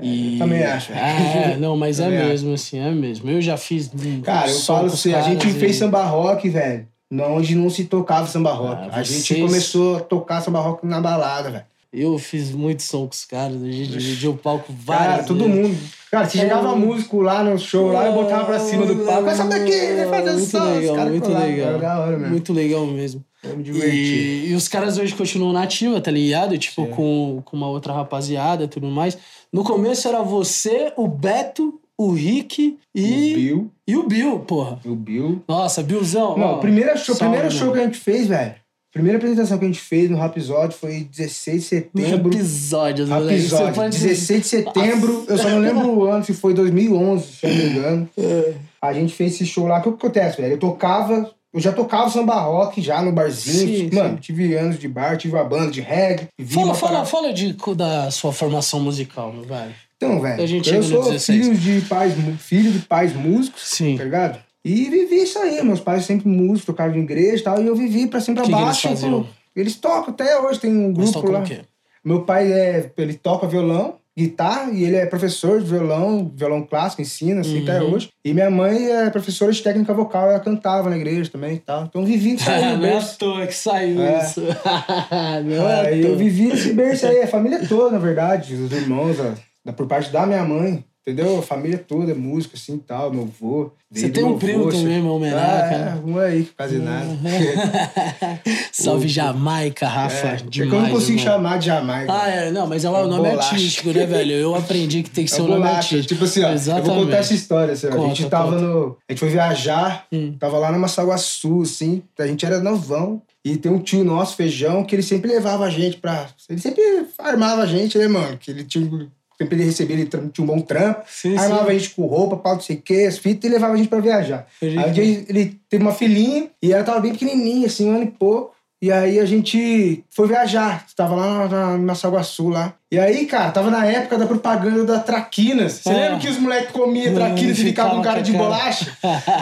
E... também acho. É, não, mas é Também acho. mesmo, assim, é mesmo. Eu já fiz. Cara, eu falo assim, a gente caras fez e- samba rock, velho. Onde não se tocava samba rock. Ah, a gente vocês- começou a tocar samba rock na balada, velho. Eu fiz muito som com os caras, a gente dividiu o palco várias Cara, todo vezes. mundo. Cara, se chegava É. músico lá no show, lá, eu botava pra cima do palco. Essa daqui, vai fazer muito som. Legal, muito colavam. legal. Mesmo. Muito legal mesmo. Eu me diverti. E, e os caras hoje continuam na ativa, tá ligado? Tipo, com, com uma outra rapaziada e tudo mais. No começo era você, o Beto, o Rick O e. Bill. E o Bill, porra. O Bill. Nossa, Billzão. Não, ó, o primeiro show, salve, primeiro show mano. que a gente fez, velho. Primeira apresentação que a gente fez no Rapisódio foi 16 de setembro. Episódios, moleque. Episódio, pode- 16 de setembro, eu só não lembro o ano, se foi 2011, se eu não me engano. É. A gente fez esse show lá. O que acontece, velho? Eu tocava, eu já tocava samba rock já no barzinho. Sim, Mano, sim. tive anos de bar, tive uma banda de reggae. Fala, fala, parada- fala de, da sua formação musical, meu velho. Então, velho, eu sou 16. filho de pais, filho de pais músicos, Sim. tá ligado? E vivi isso aí, meus pais sempre músicos, tocavam em igreja e tal, e eu vivi pra cima e Que pra que baixo. eles tipo, eles tocam até hoje, tem um grupo lá. o quê? Meu pai é, ele toca violão, guitarra, e ele é professor de violão, violão clássico, ensina, assim, até Uhum. hoje. E minha mãe é professora de técnica vocal, ela cantava na igreja também e tal. Então eu vivi aí, no não é à berço. toa que saiu É. isso. não é Aí eu vivi esse berço aí, a família toda, na verdade, os irmãos, a- por parte da minha mãe, entendeu? A família toda é música, assim, tal, meu avô. Você tem um primo avô, também, meu Ah, homenagem. é, um aí, quase nada. Salve Jamaica, Rafa. É, é demais, eu não consigo irmão. chamar de Jamaica. Ah, é, não, mas é o nome Bolacha. artístico, né, velho? Eu aprendi que tem que É ser o o nome artístico. Tipo assim, ó, eu Exatamente. vou contar essa história. Assim, ó. a Conta, gente tava conta. no. A gente foi viajar, Hum. tava lá na Massaguaçu, assim. A gente era novão. E tem um tio nosso, feijão, que ele sempre levava a gente pra. Ele sempre armava a gente, né, mano? Que ele tinha. Sempre ele recebia, ele tinha um bom trampo. Sim, armava sim. a gente com roupa, pau, não sei o quê, as fitas, e levava a gente pra viajar. Aí um dia ele teve uma filhinha e ela tava bem pequenininha, assim, um ano e pouco. E aí a gente foi viajar. Tava lá na, na Massaguaçu lá. E aí, cara, tava na época da propaganda da Traquinas. Você Ah. lembra que os moleques comiam Traquinas e ficavam com cara de cara. bolacha?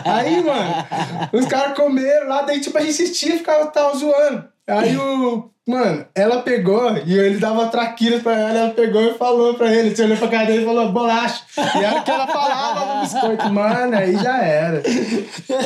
aí, mano, os caras comeram lá, daí tipo a gente assistia e ficava tava zoando. Aí o. Mano, ela pegou e ele dava traquinas pra ela, ela pegou e falou pra ele. Você olhou pra cara dele e falou, bolacha. E era o que ela falava no biscoito. Mano, aí já era.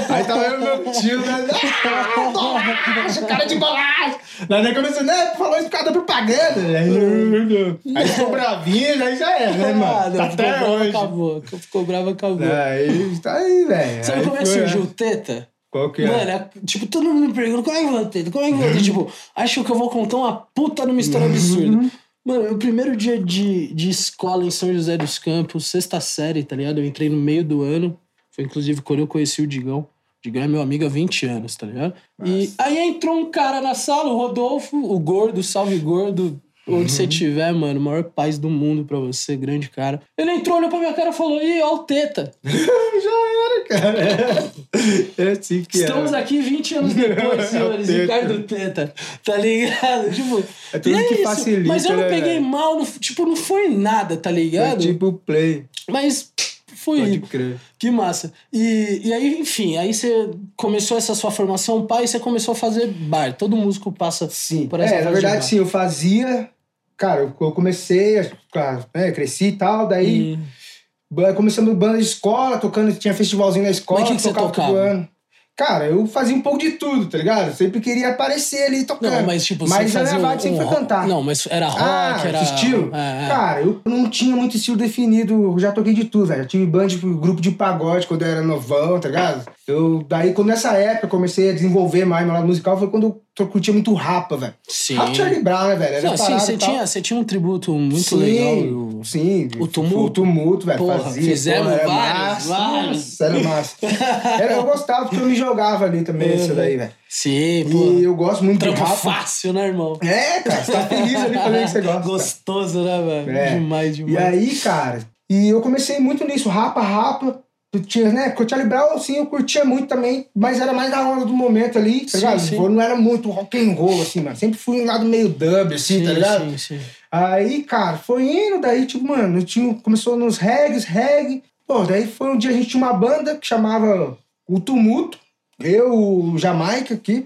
Aí tava eu e meu tio, né? Ah, bolacha, cara de bolacha. Daí ele começou, né? Falou isso por causa da propaganda. Aí, aí ficou bravinho, aí já era, né, Ah, mano? não, Até ficou hoje. acabou. Ficou bravo, acabou. Aí, tá aí, velho. Sabe Aí como é que surgiu o né? Teta? Qual que é? Mano, é, tipo, todo mundo me pergunta como é que vai ter, como é que vai ter? tipo, acho que eu vou contar uma puta numa história absurda. Mano, meu primeiro dia de, de escola em São José dos Campos, sexta série, tá ligado? Eu entrei no meio do ano. Foi inclusive quando eu conheci o Digão. O Digão é meu amigo há 20 anos, tá ligado? E aí entrou um cara na sala, o Rodolfo, o gordo, salve gordo. Onde você estiver, mano, maior paz do mundo pra você, grande cara. Ele entrou, olhou pra minha cara e falou: Ih, ó o Teta. Já era, cara. É, é assim que Estamos é. aqui 20 anos depois, senhores. Teta. Ricardo Teta. Tá ligado? Tipo, É tudo que isso. facilita, Mas eu não né, peguei mal, não- tipo, não foi nada, tá É ligado? tipo play. Mas foi. Pode crer. Que massa. E, e aí, enfim, aí você começou essa sua formação pai e você começou a fazer bar. Todo músico passa Sim. por essa é, na verdade, sim, eu fazia. Cara, eu comecei, claro, né, cresci e tal, daí Hum. começando banda de escola, tocando, tinha festivalzinho na escola, Mas que que você tocava todo tocava? ano. Cara, eu fazia um pouco de tudo, tá ligado? Sempre queria aparecer ali tocando. Não, mas tipo, mas você a fazia um, vibe sempre um cantar. Não, mas era rock, Ah, era... estilo? É, é. Cara, eu não tinha muito estilo definido, eu já toquei de tudo, velho. Já tive band, tipo, grupo de pagode quando eu era novão, tá ligado? Eu, daí, quando nessa época eu comecei a desenvolver mais meu lado musical, foi quando eu curtia muito rapa, velho. Sim. Rap Charlie Brown, né, velho? Era Não, sim, você tinha, você tinha um tributo muito sim, legal. o- Sim, o tumulto? O tumulto, velho. Porra, fazia, fizemos porra, vários, massa, vários. Era massa. Era- eu gostava porque eu me jogava ali também, isso daí, velho. Sim, pô. E eu gosto muito de Trampo rapa. fácil, né, irmão? É, cara, você tá feliz ali fazendo o que você gosta. Gostoso, né, velho? É. Demais, demais. E aí, cara, e eu comecei muito nisso, rapa, rapa. Tinha, né? Charlie Brown, assim, eu curtia muito também, mas era mais da onda do momento ali, tá Sim, ligado? sim. Eu não era muito rock and roll, assim, mano. Sempre fui um lado meio dub, assim, sim, tá ligado? sim, sim. Aí, cara, foi indo, daí, tipo, mano, tinha, começou nos regs, reggae. Pô, daí foi um dia a gente tinha uma banda que chamava O Tumulto, eu, o Jamaica aqui,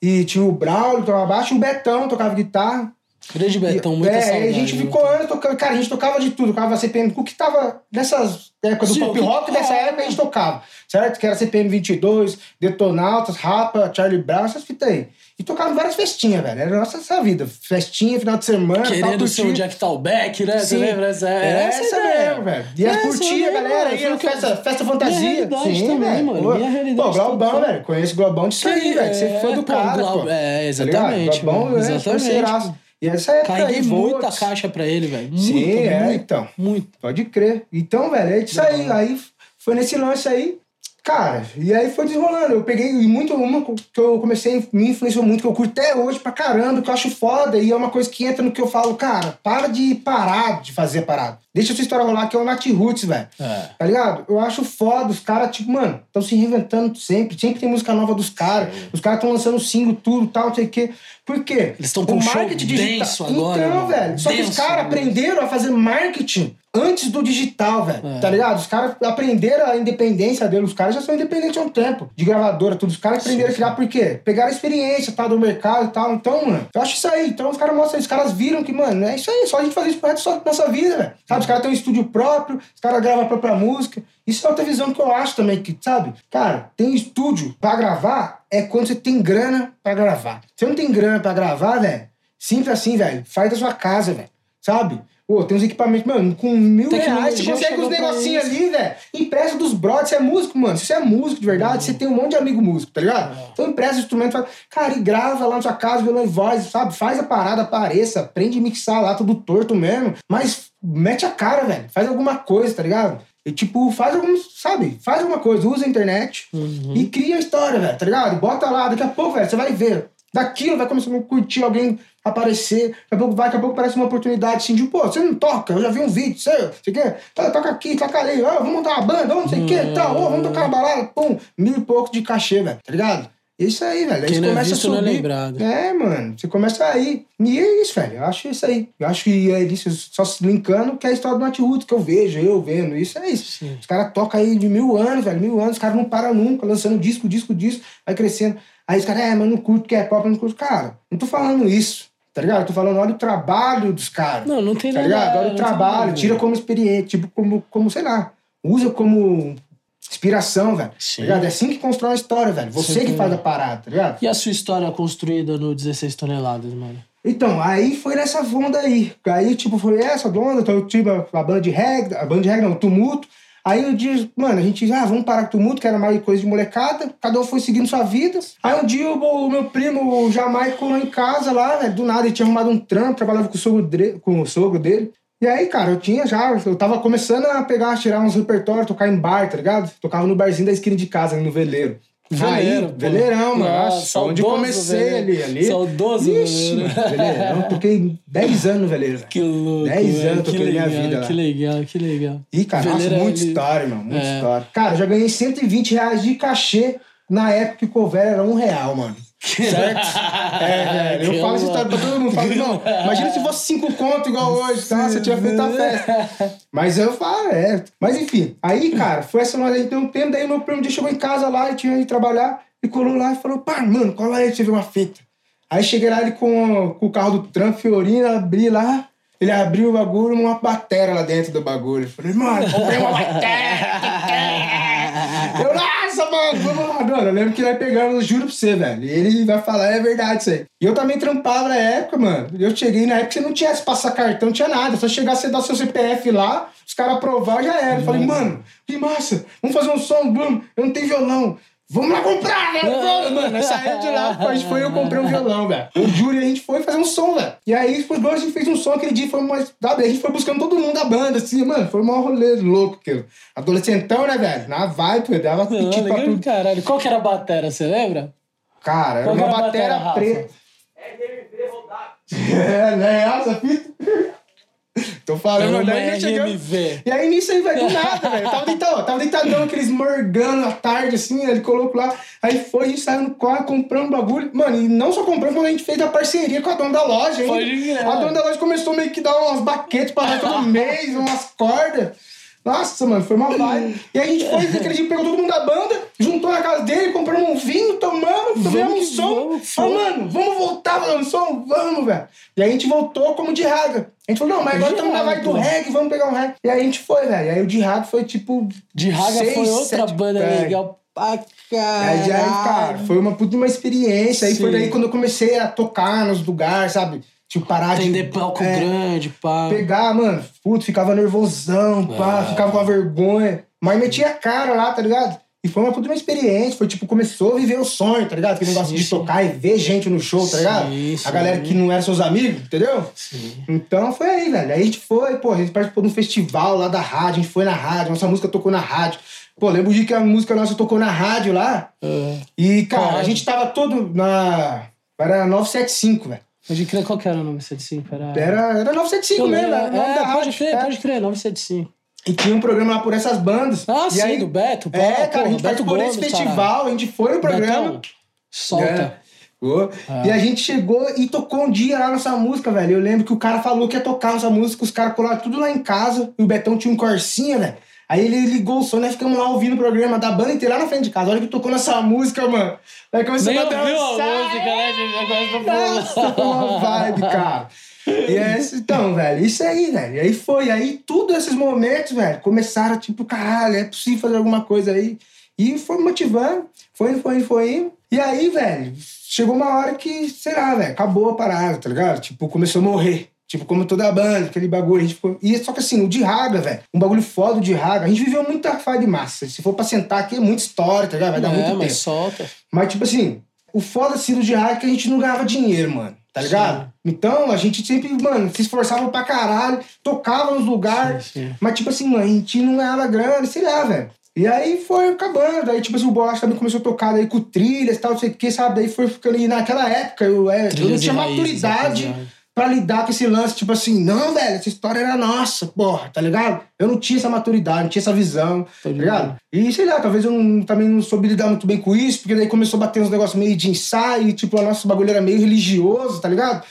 e tinha o Braulio, tocava baixo, e o Betão tocava guitarra. Grande Betão, muita é, saudade. a gente ficou anos tocando. Cara, a gente tocava de tudo. Tocava CPM. O que tava nessas épocas do Sim, pop o que- rock, dessa é. época a gente tocava. Certo? Que era CPM 22, Detonautas, Rapa, Charlie Brown, essas fitas aí. E tocava várias festinhas, velho. Era nossa essa vida. Festinha, final de semana, tal, Querendo ser o. Jack Talbeck, né? Você Sim. lembra? Essa, É essa, ideia. mesmo, velho. E as Essa curtia, galera, o que eu- festa, festa fantasia. Minha realidade Sim, também, velho. mano. Minha realidade Pô, Globão, velho. Conheço o Globão disso aí, velho. Você é, foi do pô, cara, Glau- pô. é, Tá exatamente, Globão, mano, né? Exatamente. E essa época Carreguei aí, muita caixa pra ele, velho. Sim, é, muito, então. muito. Pode crer. Então, velho, é isso aí. Aí foi nesse lance aí. Cara, e aí foi desenrolando. Eu peguei muito uma que eu comecei, me influenciou muito, que eu curto até hoje pra caramba, que eu acho foda. E é uma coisa que entra no que eu falo, cara, para de parar de fazer a parada. Deixa essa história rolar, que é o Nat Roots, velho. É. Tá ligado? Eu acho foda, os caras, tipo, mano, estão se reinventando sempre. Sempre tem música nova dos caras. Os caras estão lançando single, tudo, tal, não sei o quê. Por quê? Eles tão com um show denso agora, Então, velho. Só que os caras aprenderam a fazer marketing antes do digital, velho. É. Tá ligado? Os caras aprenderam a independência deles. Os caras já são independentes há um tempo. De gravadora, tudo. Os caras aprenderam a criar por quê? Pegaram a experiência, tá? Do mercado e tal. Então, mano, eu acho isso aí. Então os caras mostram, os caras viram que, mano, é isso aí. Só a gente fazer isso pro resto da nossa vida, velho. Sabe? Os caras têm um estúdio próprio, os caras gravam a própria música. Isso é outra visão que eu acho também, que, sabe? Cara, tem estúdio pra gravar é quando você tem grana pra gravar. Se não tem grana pra gravar, velho, simples assim, velho, faz da sua casa, velho. Sabe? Pô, tem uns equipamentos, mano, com mil reais, você consegue uns negocinhos ali, velho. Empresta dos brothers, você é músico, mano. Se você é músico de verdade, você tem um monte de amigo músico, tá ligado? Então empresta o instrumento, faz... cara, e grava lá na sua casa, violão e voz, sabe? Faz a parada, apareça, aprende a mixar lá, tudo torto mesmo. Mas mete a cara, velho. Faz alguma coisa, tá ligado? E, tipo, faz algum, sabe? Faz alguma coisa, usa a internet Uhum. e cria a história, velho, tá ligado? Bota lá, daqui a pouco, velho, você vai ver. Daquilo vai começando a curtir alguém aparecer, daqui a pouco vai, daqui a pouco parece uma oportunidade assim, de, pô, você não toca, eu já vi um vídeo seu, você quer? Toca aqui, toca ali, ó, vamos montar uma banda, ó, não sei o que, tal, ó, vamos tocar uma balada, pum, mil e pouco de cachê, velho, tá ligado? Isso aí, velho. Aí Quem você é começa visto a não é subir. lembrado. É, mano. Você começa aí. E é isso, velho. Eu acho isso aí. Eu acho que é isso, só se linkando, que é a história do Nat Roots que eu vejo, eu vendo. Isso é isso. Sim. Os caras tocam aí de mil anos, velho. Mil anos, os caras não param nunca, lançando disco, disco, disco, vai crescendo. Aí os caras, é, mas não curto que é pop, não curto. Cara, não tô falando isso. Tá ligado? Eu tô falando, olha o trabalho dos caras. Não, não tem Tá nada. ligado? Olha o trabalho, tira como experiência, tipo, como, como, sei lá, usa como inspiração, velho. Sim. Tá ligado? É assim que constrói uma história, velho. Você Sim, que faz a parada, tá ligado? E a sua história construída no 16 toneladas, mano? Então, aí foi nessa onda aí. Aí, tipo, foi essa onda, então eu tive a, a banda de reggae, a banda de reggae não, o tumulto. Aí um dia, mano, a gente, ah, vamos parar com o tumulto, que era mais coisa de molecada. Cada um foi seguindo sua vida. Aí um dia o, meu primo, o Jamaica, colou em casa lá, do nada, ele tinha arrumado um trampo, trabalhava com o sogro, dre- com o sogro dele. E aí, cara, eu tinha já, eu tava começando a pegar, tirar uns repertórios, tocar em bar, tá ligado? Tocava no barzinho da esquina de casa, no veleiro. Veleiro, aí, veleirão, mano. Nossa, Nossa, onde comecei ali, ali. Saudoso Ixi, mano, veleirão. Toquei 10 anos no veleiro, velho. Que louco. 10 velho, anos que toquei minha legal, vida lá. Que legal, que legal. Ih, cara, nossa, muita ali- história, irmão. Muita É. história. Cara, já ganhei 120 reais de cachê na época que o cover era um real, mano. Certo? É, velho. Eu falo essa história pra todo mundo. Falo, não, imagina se fosse cinco conto igual hoje, tá? Você tinha feito a festa. Mas eu falo, é. Mas enfim, aí, cara, foi essa noite aí, tem um tempo, daí meu primo dia chegou em casa lá e tinha ido trabalhar, e colou lá e falou, pá, mano, cola aí você ver uma fita. Aí cheguei lá, ele com, com o carro do Trump, Fiorina, abri lá, ele abriu o bagulho, uma bateria lá dentro do bagulho. Eu falei, mano, comprei uma bateria. Eu, nossa, mano, mano. Eu lembro que nós pegamos, eu juro pra você, velho. Ele vai falar, é verdade isso aí. E eu também trampava na época, mano. Eu cheguei na época que você não tinha esse passar cartão, não tinha nada. Só chegar, você dar seu CPF lá, os caras aprovar, já era. Eu falei, mano, que massa, vamos fazer um som, vamos. Eu não tenho violão. Vamos lá comprar, velho. Vamos, mano. Saiu de lá, a gente foi e eu comprei um violão, velho. O Júlio e a gente foi fazer um som, velho. E aí, depois a gente fez um som aquele dia, foi mais. Sabe? A gente foi buscando todo mundo da banda, assim, mano. Foi um maior rolê louco, aquilo. Adolescentão, né, velho? Na vibe, pô, dava Não, piti pra tudo. caralho. Qual que era a bateria, você lembra? Cara, era uma era a bateria Rafa? preta. É, né? Essa fita. Tô falando, nós chegamos- RMV. E aí nisso aí, velho, do nada, velho. Tava deitado, tava deitadão, aqueles morgando à tarde, assim, ele colocou lá. Aí foi, a gente saiu no quarto, compramos um bagulho. Mano, e não só compramos, como a gente fez a parceria com a dona da loja, hein? Pode crer. A dona da loja começou meio que dar umas baquetes pra nós todo mês, umas cordas. Nossa, mano, foi uma vibe. E aí a gente foi, aquele dia pegou todo mundo da banda, juntou na casa dele, compramos um vinho, tomamos, tomamos um som. foi. mano, vamos voltar fazer um som? Vamos, velho. E aí a gente voltou como de raga. A gente falou, não, mas agora estamos na vibe do reggae, vamos pegar um reggae. E aí a gente foi, velho. E aí o de raga foi tipo. De raga seis, foi outra sete- banda é. legal pra Aí, já, cara, caralho. foi uma puta uma experiência. Aí foi Sim. daí quando eu comecei a tocar nos lugares, sabe? Tipo, parar Atender de. palco é, grande, pá. Pegar, mano, puto, ficava nervosão, pá, É. ficava com a vergonha. Mas metia a cara lá, tá ligado? E foi uma puta uma experiência. Foi tipo, começou a viver o sonho, tá ligado? Aquele negócio Sim, de sim. tocar e ver gente no show, tá ligado? Sim, A galera que não era seus amigos, entendeu? Sim. Então foi aí, velho. Aí a gente foi, pô, a gente participou de um festival lá da rádio, a gente foi na rádio, nossa música tocou na rádio. Pô, lembro dia que a música nossa tocou na rádio lá. É. E, cara, Qual a gente tava todo na. Era 975, velho. Pode crer, qual que era o nome 75? Era... Era, era 975 Eu mesmo, lembro, era é, pode rádio. crer, é. pode crer, 975. E tinha um programa lá por essas bandas. Ah, e sim, aí, do Beto. pô, É, cara, porra, a gente Beto participou desse Gomes, festival, a gente foi no caralho. programa. Betão, solta. É. E a gente chegou e tocou um dia lá nossa música, velho. Eu lembro que o cara falou que ia tocar nossa música, os caras colaram tudo lá em casa, e o Betão tinha um Corsinha, velho. Aí ele ligou o som, nós ficamos lá ouvindo o programa da banda inteira lá na frente de casa. Olha que tocou nossa música, mano. Aí começou Nem a ouviu a dançar. música, né, gente? Nossa, uma vibe, cara. E é então, velho, isso aí, velho. E aí foi, aí tudo esses momentos, velho, começaram, tipo, caralho, é possível fazer alguma coisa aí. E foi motivando, foi foi foi. E aí, velho, chegou uma hora que, sei lá, velho, acabou a parada, tá ligado? Tipo, começou a morrer. Tipo, como toda a banda, aquele bagulho. A gente ficou... E só que assim, o de Raga, velho, um bagulho foda de Raga. A gente viveu muita de massa. Se for pra sentar aqui, é muita história, tá ligado? Vai dar é, muito mas tempo. solta. Mas, tipo assim, o foda assim do de Raga é que a gente não ganhava dinheiro, mano. Tá ligado? Então, a gente sempre, mano, se esforçava pra caralho, tocava nos lugares. Sim, sim. Mas, tipo assim, mano, a gente não ganhava grana, sei lá, velho. E aí foi acabando. Aí, tipo assim, o Bolacha também começou a tocar daí com trilhas e tal, não sei o que, sabe? Daí foi ficando. E naquela época eu, é, eu não tinha maturidade. Pra lidar com esse lance, tipo assim, não, velho, essa história era nossa, porra, tá ligado? Eu não tinha essa maturidade, não tinha essa visão, tá ligado? E sei lá, talvez eu não- também não soube lidar muito bem com isso, porque daí começou a bater uns negócios meio de ensaio, e, tipo, o nosso bagulho era meio religioso, tá ligado?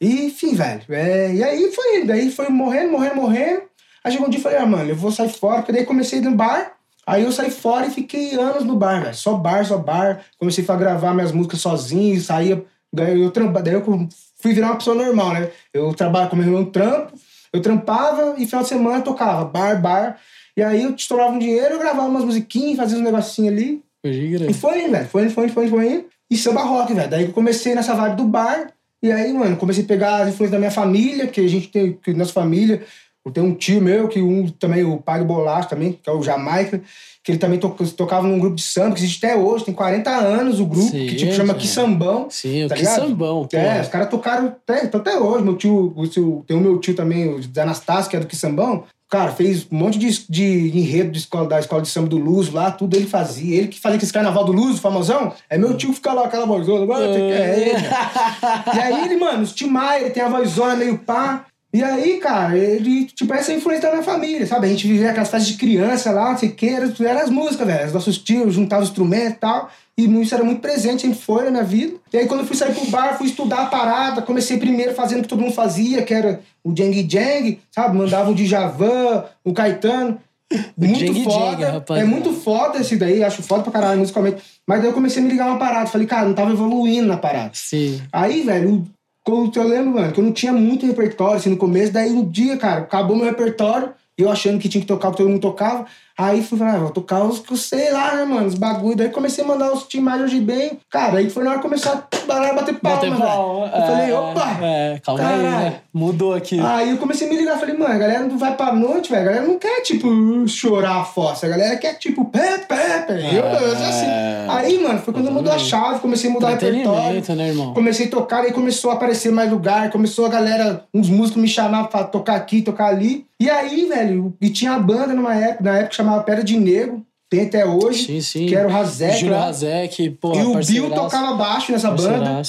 E, enfim, velho. é, e aí foi, daí foi morrendo, morrendo, morrendo. Aí chegou um dia e falei, ah, mano, eu vou sair fora, porque daí comecei no bar. Aí eu saí fora e fiquei anos no bar, velho. Só bar, só bar. Comecei a gravar minhas músicas sozinho, saía. Daí eu, daí eu fui virar uma pessoa normal, né? Eu trabalho como um trampo, eu trampava e final de semana tocava, bar, bar. E aí eu estourava um dinheiro, eu gravava umas musiquinhas, fazia uns negocinhos ali. E foi indo, velho. Foi indo, foi indo, foi indo, foi indo. E samba rock, velho. Daí eu comecei nessa vibe do bar. E aí, mano, comecei a pegar as influências da minha família, que a gente tem, que nossa família. Eu tenho um tio meu, que um também, o pai do Bolacho também, que é o Jamaica, que ele também to- tocava num grupo de samba, que existe até hoje, tem 40 anos o grupo, Sim, que tipo chama. Que Sambão. Sim, Tá ligado? sambão, pô. É, os caras tocaram até, então até hoje. Meu tio, o seu- tem o meu tio também, o Anastácio, que é do Quissambão. Cara, fez um monte de, de enredo de escola, da escola de samba do Luso lá, tudo ele fazia. Ele que fazia esse carnaval do Luso, famosão, é meu tio que fica lá, aquela vozona. "Ah, você quer ele?" E aí ele, mano, os Tim Maia, ele tem a vozona meio pá. E aí, cara, ele, tipo, essa influência da minha família, sabe? A gente vivia aquelas festas de criança lá, não sei o que, eram era as músicas, velho. Os nossos tios juntavam os instrumentos e tal. E isso era muito presente, sempre foi na minha vida. E aí, quando eu fui sair pro bar, fui estudar a parada. Comecei primeiro fazendo o que todo mundo fazia, que era o Jang Jang, sabe? Mandava o Djavan, o Caetano. Muito Jang Jang, foda. rapaz. é muito foda esse daí, acho foda pra caralho musicalmente. Mas daí eu comecei a me ligar uma parada. Falei, cara, não tava evoluindo na parada. Sim. Aí, velho, eu, eu lembro, mano, que eu não tinha muito repertório assim no começo. Daí um dia, cara, acabou meu repertório. Eu achando que tinha que tocar o que todo mundo tocava. Aí fui falar, ah, vou tocar os que eu sei lá, né, mano? Os bagulho. Daí comecei a mandar os Tim Maia hoje bem. Cara, aí foi na hora que começou a bater, bater palma, velho. Eu falei, é, opa! É, calma aí, né? Mudou aqui. Aí eu comecei a me ligar, falei, mano, a galera não vai pra noite, velho. A galera não quer, tipo, chorar a fossa. A galera quer, tipo, pé, pé, pé. Eu, eu, assim. Aí, mano, foi quando eu mudou a chave, comecei a mudar o repertório. Né, irmão? Comecei a tocar, aí começou a aparecer mais lugar, começou a galera, uns músicos me chamavam pra tocar aqui, tocar ali. E aí, velho, e tinha a banda numa época, na época que chamava Pedra de Negro, tem até hoje, Sim, sim. que era o Razek Júlio. Razek, pô, E o Bill tocava baixo nessa banda.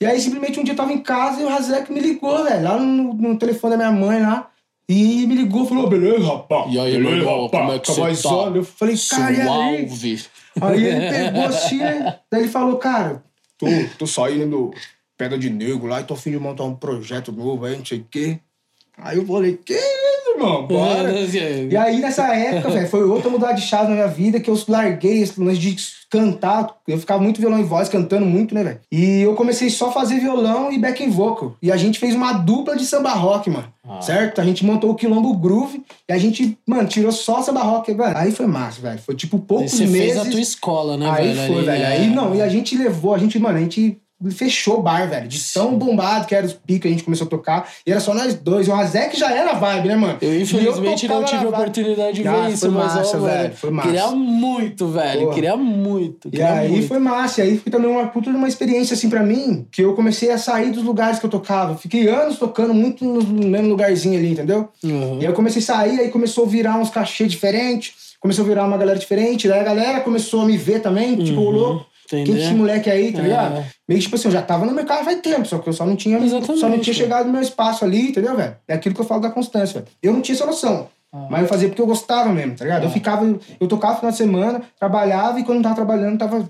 E aí, simplesmente, um dia eu tava em casa e o Razek me ligou, velho, lá no, no telefone da minha mãe lá. E me ligou, falou, beleza, rapaz. E aí, meu beleza, irmão, rapaz?" como é que você vozona. tá? Eu falei, cara, e aí? Aí ele pegou assim, né? Daí ele falou, cara, tô, tô saindo do Pedra de Negro lá e tô a fim de montar um projeto novo aí, não sei o quê. Aí eu falei, que isso, irmão, bora. E aí, nessa época, velho, foi outra mudada de chave na minha vida que eu larguei esse lance de cantar. Eu ficava muito violão e voz, cantando muito, né, velho? E eu comecei só a fazer violão e backing vocal. E a gente fez uma dupla de samba rock, mano. Ah. Certo? A gente montou o Quilombo Groove e a gente, mano, tirou só samba rock, velho. Aí foi massa, velho. Foi tipo poucos Você meses. fez a tua escola, né, aí velho? Aí foi, velho. É... Aí não, e a gente levou, a gente, mano, a gente fechou o bar, velho. De tão bombado que era os picos, a gente começou a tocar. E era só nós dois. O Razek já era vibe, né, mano? Eu, infelizmente, eu não tive a oportunidade de ver ah, isso, mas, massa, ó, velho. Foi massa. Queria muito, velho. Porra. Queria muito. Queria e aí muito. foi massa. E aí foi também uma puta uma experiência, assim, pra mim, que eu comecei a sair dos lugares que eu tocava. Fiquei anos tocando muito no mesmo lugarzinho ali, entendeu? Uhum. E aí eu comecei a sair, aí começou a virar uns cachê diferentes. Começou a virar uma galera diferente. Daí a galera começou a me ver também. Tipo, uhum. Louco Entendeu? Quem esse moleque aí, tá é. ligado? Meio que tipo assim, eu já tava no mercado faz tempo, só que eu só não tinha, só não tinha chegado no meu espaço ali, entendeu, velho? É aquilo que eu falo da constância, velho. Eu não tinha essa noção. Ah. Mas eu fazia porque eu gostava mesmo, tá ligado? Ah. Eu ficava, eu tocava no final de semana, trabalhava e quando não tava trabalhando, tava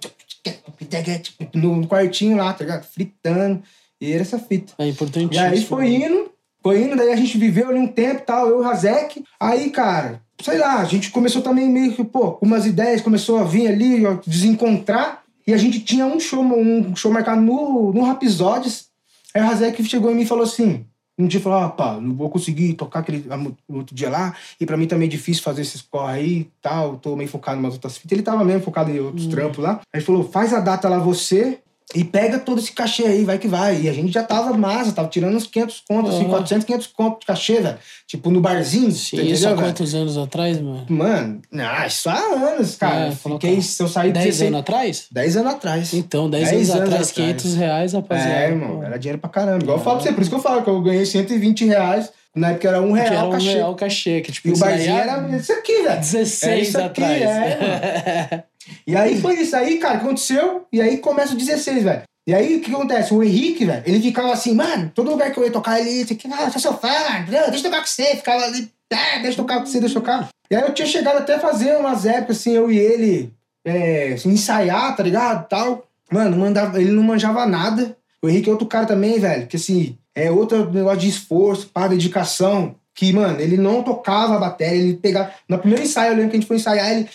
no quartinho lá, tá ligado? Fritando. E era essa fita. É importante. E aí foi indo, foi indo, daí a gente viveu ali um tempo tal, eu e o Razek. Aí, cara, sei lá, a gente começou também meio que, pô, umas ideias, começou a vir ali, ó, desencontrar. E a gente tinha um show, um show marcado no, no Rapisodes. Aí o Razek chegou em mim e falou assim: um dia falou, ah, pá, não vou conseguir tocar aquele outro dia lá, e pra mim também é difícil fazer esses corre aí e tal, tô meio focado em umas outras fitas. Ele tava mesmo focado em outros hum. trampos lá. Aí ele falou, faz a data lá você, e pega todo esse cachê aí, vai que vai. E a gente já tava massa, tava tirando uns 500 contos, assim, 400, 500 contos de cachê, velho. Tipo, no barzinho. Sim, isso há quantos anos atrás, mano? Mano, ah, isso há anos, cara. É, Fiquei, se eu saí... 10 16... anos atrás? 10 anos atrás. Então, 10, 10 anos, anos atrás, 500 reais, rapaziada. É, irmão, era dinheiro pra caramba. Igual eu falo pra você, por isso que eu falo que eu ganhei 120 reais na época era um real era um cachê. real cachê. Que, tipo, e o barzinho era isso aqui, velho. 16 é atrás. é, e aí foi isso aí, cara, aconteceu. E aí começa o 16, velho. E aí, o que acontece? O Henrique, velho, ele ficava assim, mano, todo lugar que eu ia tocar, ele ia que, ah, sou seu fã, deixa eu tocar com você. Ficava ali, ah, deixa eu tocar com você, deixa eu tocar. E aí eu tinha chegado até a fazer umas épocas, assim, eu e ele, é, assim, ensaiar, tá ligado? Tal. Mano, mandava, ele não manjava nada. O Henrique é outro cara também, velho, que assim, é outro negócio de esforço, pá, dedicação que, mano, ele não tocava a bateria, ele pegava. No primeiro ensaio, eu lembro que a gente foi ensaiar, ele.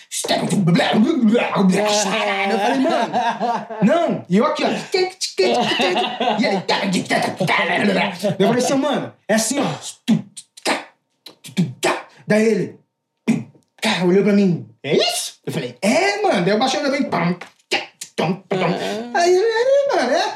Eu falei, mano, não. E eu aqui, ó. E ele. Eu falei assim, mano, é assim, ó. Daí ele. Olhou pra mim, é isso? Eu falei, é, mano. Daí eu baixei também. Aí ele, mano, é.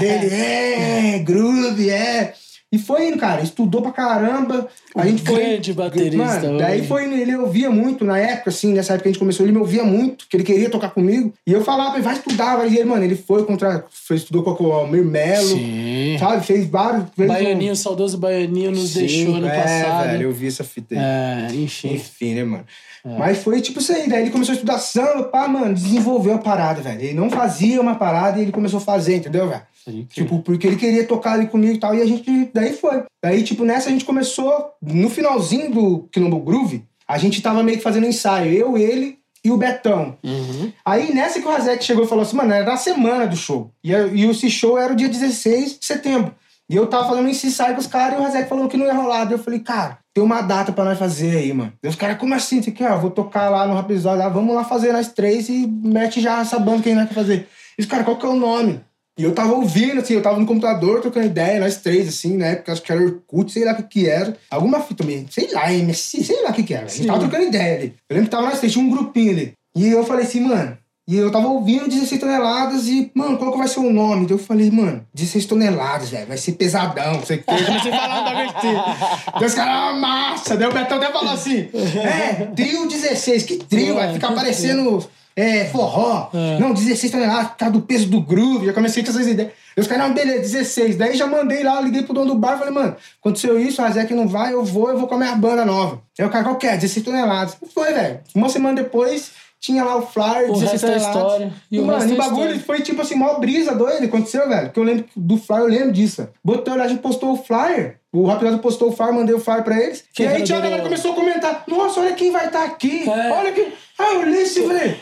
Ele é, groove, é. E foi indo, cara, estudou pra caramba. A gente foi. Grande baterista. Mano, daí foi indo, ele ouvia muito na época, assim, nessa época que a gente começou, ele me ouvia muito, que ele queria tocar comigo. E eu falava, vai estudar, vai. E ele, mano, ele foi contra. Foi, estudou com o Almir Melo. Sim. Sabe? Fez vários. Fez Baianinho, um... saudoso Baianinho nos Sim, deixou no é, passado. Velho, eu vi essa fita aí. É, enfim. Enfim, né, mano? É. Mas foi tipo isso aí. Daí ele começou a estudar samba, pá, mano, desenvolveu a parada, velho. Ele não fazia uma parada e ele começou a fazer, entendeu, velho? Tipo, porque ele queria tocar ali comigo e tal, e a gente, daí foi. Daí, tipo, nessa a gente começou, no finalzinho do Quilombo Groove, a gente tava meio que fazendo ensaio, eu, ele e o Betão. Uhum. Aí, nessa que o Razek chegou e falou assim, mano, era na semana do show. E, e o show era o dia 16 de setembro. E eu tava fazendo esse ensaio com os caras e o Razek falou que não ia rolar. Daí eu falei, cara, tem uma data pra nós fazer aí, mano. Os caras, como assim? Você quer? Ah, vou tocar lá no episódio lá, vamos lá fazer nós três e mete já essa banda que a gente vai fazer. E os caras, qual que é o nome? E eu tava ouvindo, assim, eu tava no computador trocando ideia, nós três, assim, na época, acho que era Orkut, sei lá o que que era. Alguma fita mesmo, sei lá, MSC, sei lá o que que era. A gente tava trocando ideia ali. Eu lembro que tava nós três, tinha um grupinho ali. E eu falei assim, mano, e eu tava ouvindo 16 toneladas e, mano, qual que vai ser o nome? Então eu falei, mano, 16 toneladas, velho, vai ser pesadão, não sei o que. Eu comecei a falar um bagulho assim. Daí os caras, ah, massa. Daí o Betão até falou assim, é, trio 16, que trio, vai ficar parecendo é, forró. É. Não, 16 toneladas, tá do peso do groove. Já comecei com essas ideias. E os caras, não, beleza, 16. Daí já mandei lá, liguei pro dono do bar, falei, mano, aconteceu isso, o Razek não vai, eu vou, eu vou com a banda nova. Aí o cara, qual que é? 16 toneladas. E foi, velho. Uma semana depois, tinha lá o flyer, o 16 toneladas. É história. E, e mano, o bagulho foi tipo assim, mó brisa doida, aconteceu, velho. Que eu lembro do flyer, eu lembro disso. Botou lá, a gente postou o flyer. O Rapidoso postou o flyer, mandei o flyer pra eles. Que e aí tinha a galera começou a comentar: Nossa, olha quem vai estar tá aqui. É. Olha quem. Ah, eu li esse, velho.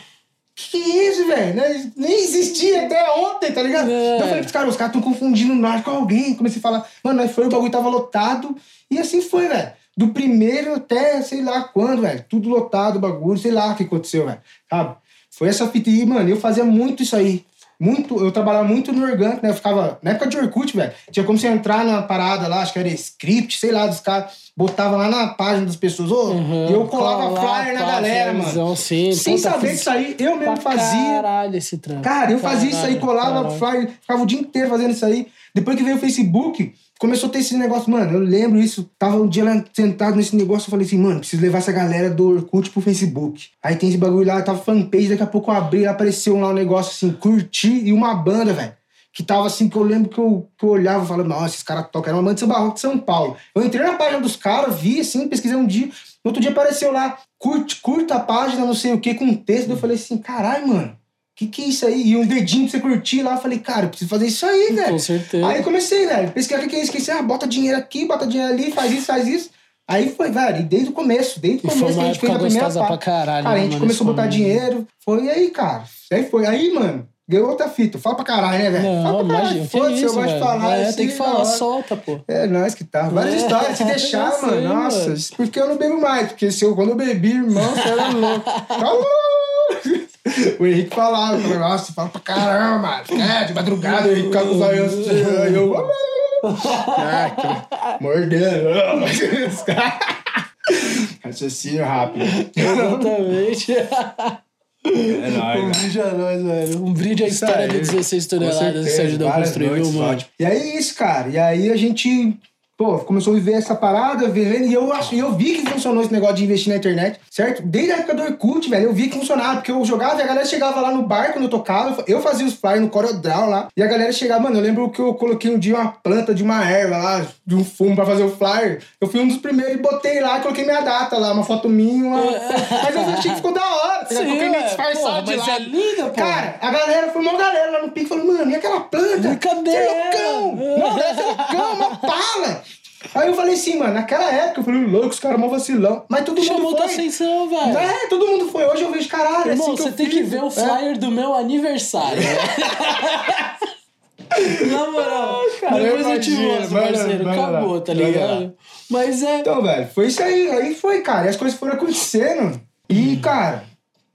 Que isso, velho? Né? Nem existia até ontem, tá ligado? É. Então eu falei pros caras, os caras estão confundindo nós com alguém. Comecei a falar, mano, nós foi, o bagulho tava lotado. E assim foi, velho. Do primeiro até sei lá quando, velho. Tudo lotado, bagulho, sei lá o que aconteceu, velho. Sabe? Foi essa fita aí, mano. Eu fazia muito isso aí. Muito, eu trabalhava muito no orgânico, né? Eu ficava. Na época de Orkut, velho. Tinha como você entrar na parada lá, acho que era script, sei lá, dos caras. Botava lá na página das pessoas. ô, Uhum, e eu colava flyer na galera, mano. Sim, Sem saber disso aí, eu mesmo fazia. Caralho, esse trampo. Cara, eu fazia isso aí, Caralho, colava caralho. flyer, ficava o dia inteiro fazendo isso aí. Depois que veio o Facebook, começou a ter esse negócio, mano, eu lembro isso. Tava um dia lá sentado nesse negócio, eu falei assim, mano, preciso levar essa galera do Orkut pro Facebook. Aí tem esse bagulho lá, tava fanpage, daqui a pouco eu abri, apareceu lá um negócio assim, curti e uma banda, velho. Que tava assim, que eu lembro que eu, que eu olhava e falava, nossa, esses caras tocam. Era uma banda de samba rock de São Paulo. Eu entrei na página dos caras, vi assim, pesquisei um dia. No outro dia apareceu lá, curte, curta a página, não sei o que, com um texto. Eu falei assim, caralho, mano, que que é isso aí? E um dedinho pra você curtir lá. Eu falei, cara, eu preciso fazer isso aí, velho. Com certeza. Aí eu comecei, velho, pesquisar o que que é isso, que é isso, ah, bota dinheiro aqui, bota dinheiro ali, faz isso, faz isso. Aí foi, velho, e desde o começo, desde o começo que a gente fez a primeira parte. pra caralho, Cara, a né, gente mano, começou a botar momento. dinheiro, foi aí, cara. Aí foi, aí, mano, ganhou outra fita. Fala pra caralho, né, velho? Fala pra caralho, foda-se, eu gosto de falar. É, assim, tem que falar, hora. solta, pô. É, nós que tá. Várias É, histórias. Se deixar, sei, mano. Nossa, mano. porque eu não bebo mais. Porque se eu, quando eu bebi, irmão, você era louco. Calma! O Henrique falava, falava, nossa, fala pra caramba. É, de madrugada, o Henrique ficava com os olhos assim, aí eu. Ah, que- mordendo. Caras- Raciocínio rápido. Exatamente. É nóis, um brinde a nós, velho. Um brinde à Isso história aí. de 16 toneladas que você ajudou a construir, viu, noites, mano? E aí, isso, cara. E aí a gente, pô, começou a viver essa parada, vivendo, e eu, acho, eu vi que funcionou esse negócio de investir na internet, certo? Desde a época do Orkut, velho, eu vi que funcionava, porque eu jogava e a galera chegava lá no bar quando eu tocava, eu fazia os flyers no CorelDRAW lá, e a galera chegava, mano, eu lembro que eu coloquei um dia uma planta de uma erva lá, de um fumo pra fazer o flyer, eu fui um dos primeiros e botei lá, coloquei minha data lá, uma foto minha, uma... mas eu achei que ficou da hora, tá? Sim, coloquei meio é, disfarçado de mas lado. é linda, pô. Cara, a galera, foi uma galera lá no pico, falou, mano, e aquela planta? Cadê Você é loucão! Não, deve ser loucão, uma pala! Aí eu falei assim, mano, naquela época eu falei, louco, os caras mó vacilão. Mas todo mundo Chamou tua foi. atenção, velho. É, todo mundo foi. Hoje eu vejo, caralho, é Irmão, assim você tem fiz. que ver o É. flyer do meu aniversário. Na moral, cara, depois eu te mostro, parceiro. lá, Acabou, tá vai lá. ligado? Mas é. Então, velho, foi isso aí. Aí foi, cara. E as coisas foram acontecendo. E, cara,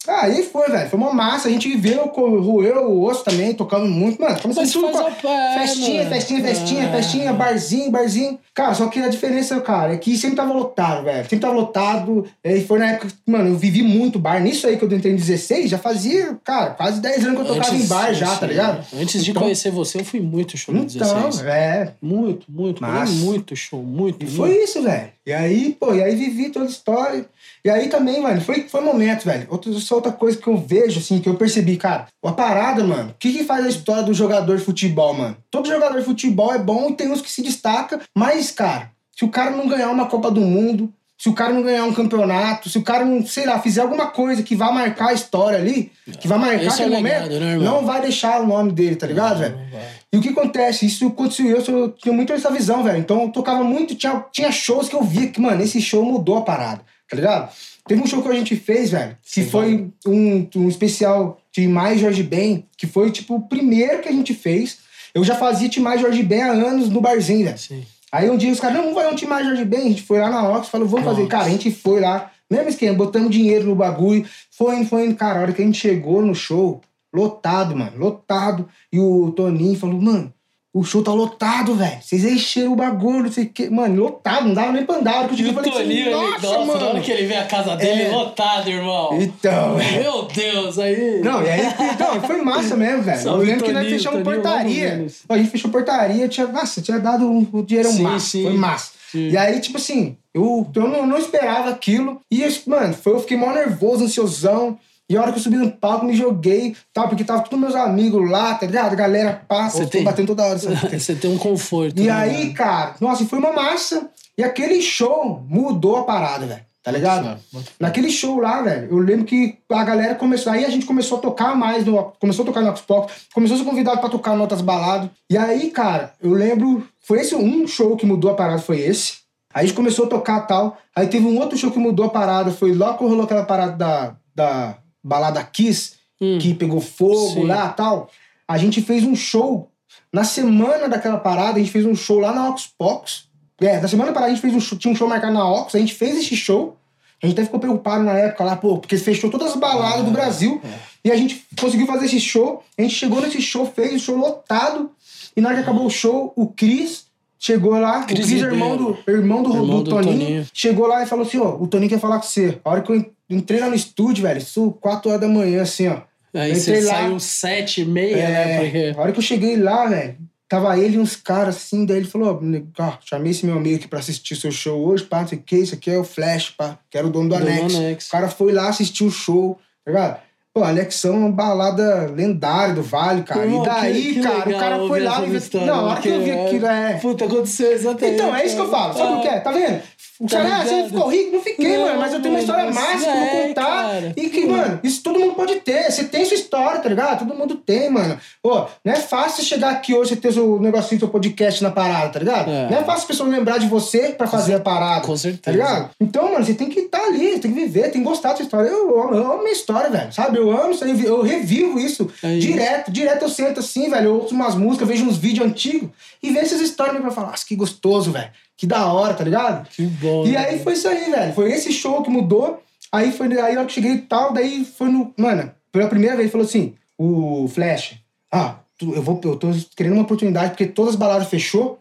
aí foi, velho. Foi uma massa. A gente viveu, roeu o osso também, tocando muito. Mano, começou Mas tudo faz com a pé, festinha, mano. festinha, festinha, É. festinha, barzinho, barzinho. Cara, só que a diferença, cara, é que sempre tava lotado, velho. Sempre tava lotado. E foi na época, que, mano, eu vivi muito bar. Nisso aí que eu entrei em 16, já fazia, cara, quase 10 anos que eu tocava em bar já, tá ligado? Antes de Então- conhecer você, eu fui muito show no Então, 16. é. Muito, muito, muito show, muito. E muito. foi isso, velho. E aí, pô, e aí vivi toda a história. E aí também, mano, foi, foi momento, velho. Outra, outra coisa que eu vejo, assim, que eu percebi, cara. A parada, mano, o que, que faz a história do jogador de futebol, mano? Todo jogador de futebol é bom e tem uns que se destaca, mas, cara, se o cara não ganhar uma Copa do Mundo, se o cara não ganhar um campeonato, se o cara não, sei lá, fizer alguma coisa que vá marcar a história ali, que vai marcar é aquele o legado, momento, né, não vai deixar o nome dele, tá ligado, velho? Não. E o que acontece? Isso aconteceu, eu sou- tinha muito essa visão, velho. Então eu tocava muito, tinha, tinha shows que eu via que, mano, esse show mudou a parada, tá ligado? Teve um show que a gente fez, velho, que Sim, foi um, um especial de Mais Jorge Ben, que foi, tipo, o primeiro que a gente fez. Eu já fazia Mais Jorge Ben há anos no barzinho, velho. Sim. Aí um dia os caras, não, vamos fazer um Tim Mais Jorge Ben. A gente foi lá na Ox, falou, vamos fazer. Nossa. Cara, a gente foi lá, mesmo esquema, botamos dinheiro no bagulho, foi indo, foi indo. Cara, a hora que a gente chegou no show, lotado, mano, lotado. E o Toninho falou, mano, o show tá lotado, velho. Vocês encheram o bagulho, não sei o quê. Mano, lotado, não dava nem pra andar. Eu eu falei Toninho, assim, ele- nossa, nossa, na hora mano. que ele vê a casa dele É. lotada, irmão. Então, velho. Meu Deus, aí. Não, e aí então, foi massa mesmo, velho. Eu lembro que nós fechamos Toninho, portaria. A gente fechou portaria, tinha, nossa, tinha dado um, o dinheiro Sim, massa. sim. Foi massa. Sim. E aí, tipo assim, eu, eu não, não esperava aquilo. E, mano, foi, eu fiquei mó nervoso, ansiosão. E a hora que eu subi no palco, me joguei, tal, porque tava todos meus amigos lá, tá ligado? A galera passa, tem- batendo toda hora. Você tem um conforto. E né, aí, cara, nossa, foi uma massa. E aquele show mudou a parada, velho. Tá ligado? Naquele show lá, velho, eu lembro que a galera começou. Aí a gente começou a tocar mais, no, começou a tocar no Xbox, começou a ser convidado pra tocar em outras baladas. E aí, cara, eu lembro. Foi esse um show que mudou a parada, foi esse. Aí a gente começou a tocar tal. Aí teve um outro show que mudou a parada, foi logo que rolou aquela parada da, da balada Kiss, Hum. que pegou fogo Sim. lá tal. A gente fez um show. Na semana daquela parada, a gente fez um show lá na Ox Pox. É, na semana parada a gente fez um show, tinha um show marcado na Ox, a gente fez esse show. A gente até ficou preocupado na época lá, pô, porque fechou todas as baladas Ah, do Brasil. é. E a gente conseguiu fazer esse show. A gente chegou nesse show, fez o show lotado. E na hora que acabou o show, o Cris chegou lá. Cris o Cris, irmão do, irmão do, Irmão do do Toninho, Toninho. chegou lá e falou assim: ó, o Toninho quer falar com você. A hora que eu entrei lá no estúdio, velho, isso 4 horas da manhã, assim, ó. Aí você entrei lá. saiu sete e meia, né? É, Porque... A hora que eu cheguei lá, velho, tava ele e uns caras assim, daí ele falou, ó, ó, chamei esse meu amigo aqui pra assistir seu show hoje, pá, não sei o que, isso aqui é o Flash, pá, que era o dono do do Anex. Anex. O cara foi lá assistir o show, tá ligado? Pô, Anexão é uma balada lendária do Vale, cara. Irmão, e daí, que- que cara, o legal cara foi lá e... história, Não, a hora que eu vi aquilo, é... Puta, aconteceu exatamente. Então, é isso que eu falo. Sabe o que é? Tá vendo? O Tá cara, você ficou rico? Não fiquei, Não, mano. Mas eu tenho uma história eu vou é, contar. cara. E que, mano, isso todo mundo pode ter. Você tem sua história, tá ligado? Todo mundo tem, mano. Ô, não é fácil chegar aqui hoje e ter seu negocinho, seu podcast na parada, tá ligado? É. Não é fácil as pessoas lembrar de você pra fazer a parada. com certeza. Tá ligado? Então, mano, você tem que estar ali, tem que viver, tem que gostar da sua história. Eu, amo- eu amo minha história, velho. Sabe? Eu amo isso aí, eu revivo isso. É isso. direto, direto eu sento assim, velho. Eu ouço umas músicas, vejo uns vídeos antigos e vejo essas histórias pra falar, nossa, que gostoso, velho. Que da hora, tá ligado? Que bom. E né? aí foi isso aí, velho. Foi esse show que mudou. Aí foi aí eu cheguei e tal, daí foi no. Mano, pela primeira vez ele falou assim: o Flash, ah, eu, vou, eu tô querendo uma oportunidade, porque todas as baladas fechou,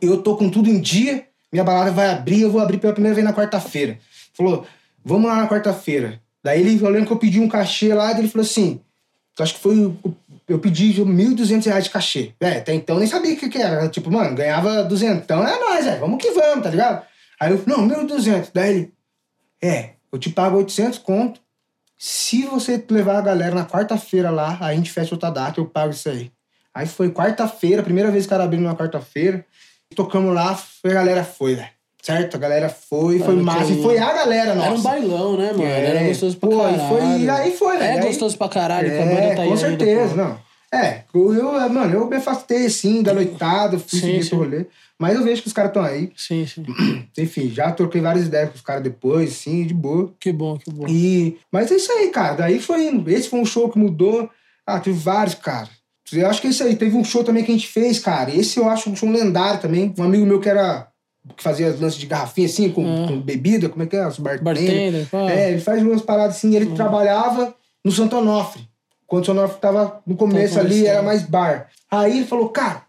eu tô com tudo em dia, minha balada vai abrir, eu vou abrir pela primeira vez na quarta-feira. Falou, vamos lá na quarta-feira. Daí ele, eu lembro que eu pedi um cachê lá, ele falou assim: acho que foi. o- Eu pedi 1.200 reais de cachê. É, até então nem sabia o que, que era. Tipo, mano, ganhava duzentão, é nóis, é, vamos que vamos, tá ligado? Aí eu não, 1.200. Daí ele, é, eu te pago 800 conto. Se você levar a galera na quarta-feira lá, a gente fecha outra data, eu pago isso aí. Aí foi quarta-feira, primeira vez que o cara abriu na quarta-feira. Tocamos lá, a galera foi, velho. Certo? A galera foi, foi massa. E foi a galera, nossa. Era um bailão, né, mano? É, Era gostoso pra pô, e caralho. foi- aí foi, É velho. Aí- gostoso pra caralho É, banda tá aí com ainda, certeza, pô. não. É, eu, mano, eu me afastei, assim, da noitada, fui Sim, seguir esse sim. rolê. Mas eu vejo que os caras estão aí. Sim, sim. Enfim, já troquei várias ideias com os caras depois, sim, de boa. Que bom, que bom. E... Mas é isso aí, cara. Daí foi indo. Esse foi um show que mudou. Ah, teve vários, cara. Eu acho que é isso aí. Teve um show também que a gente fez, cara. Esse eu acho um show lendário também. Um amigo meu que era... Que fazia lances de garrafinha, assim, com, Ah. com bebida. Como é que é? Os bartender. Bartender. É, ele faz umas paradas assim. Ele trabalhava no Santo Onofre. Quando o Santo Onofre tava no começo ali, era mais bar. Aí ele falou, cara,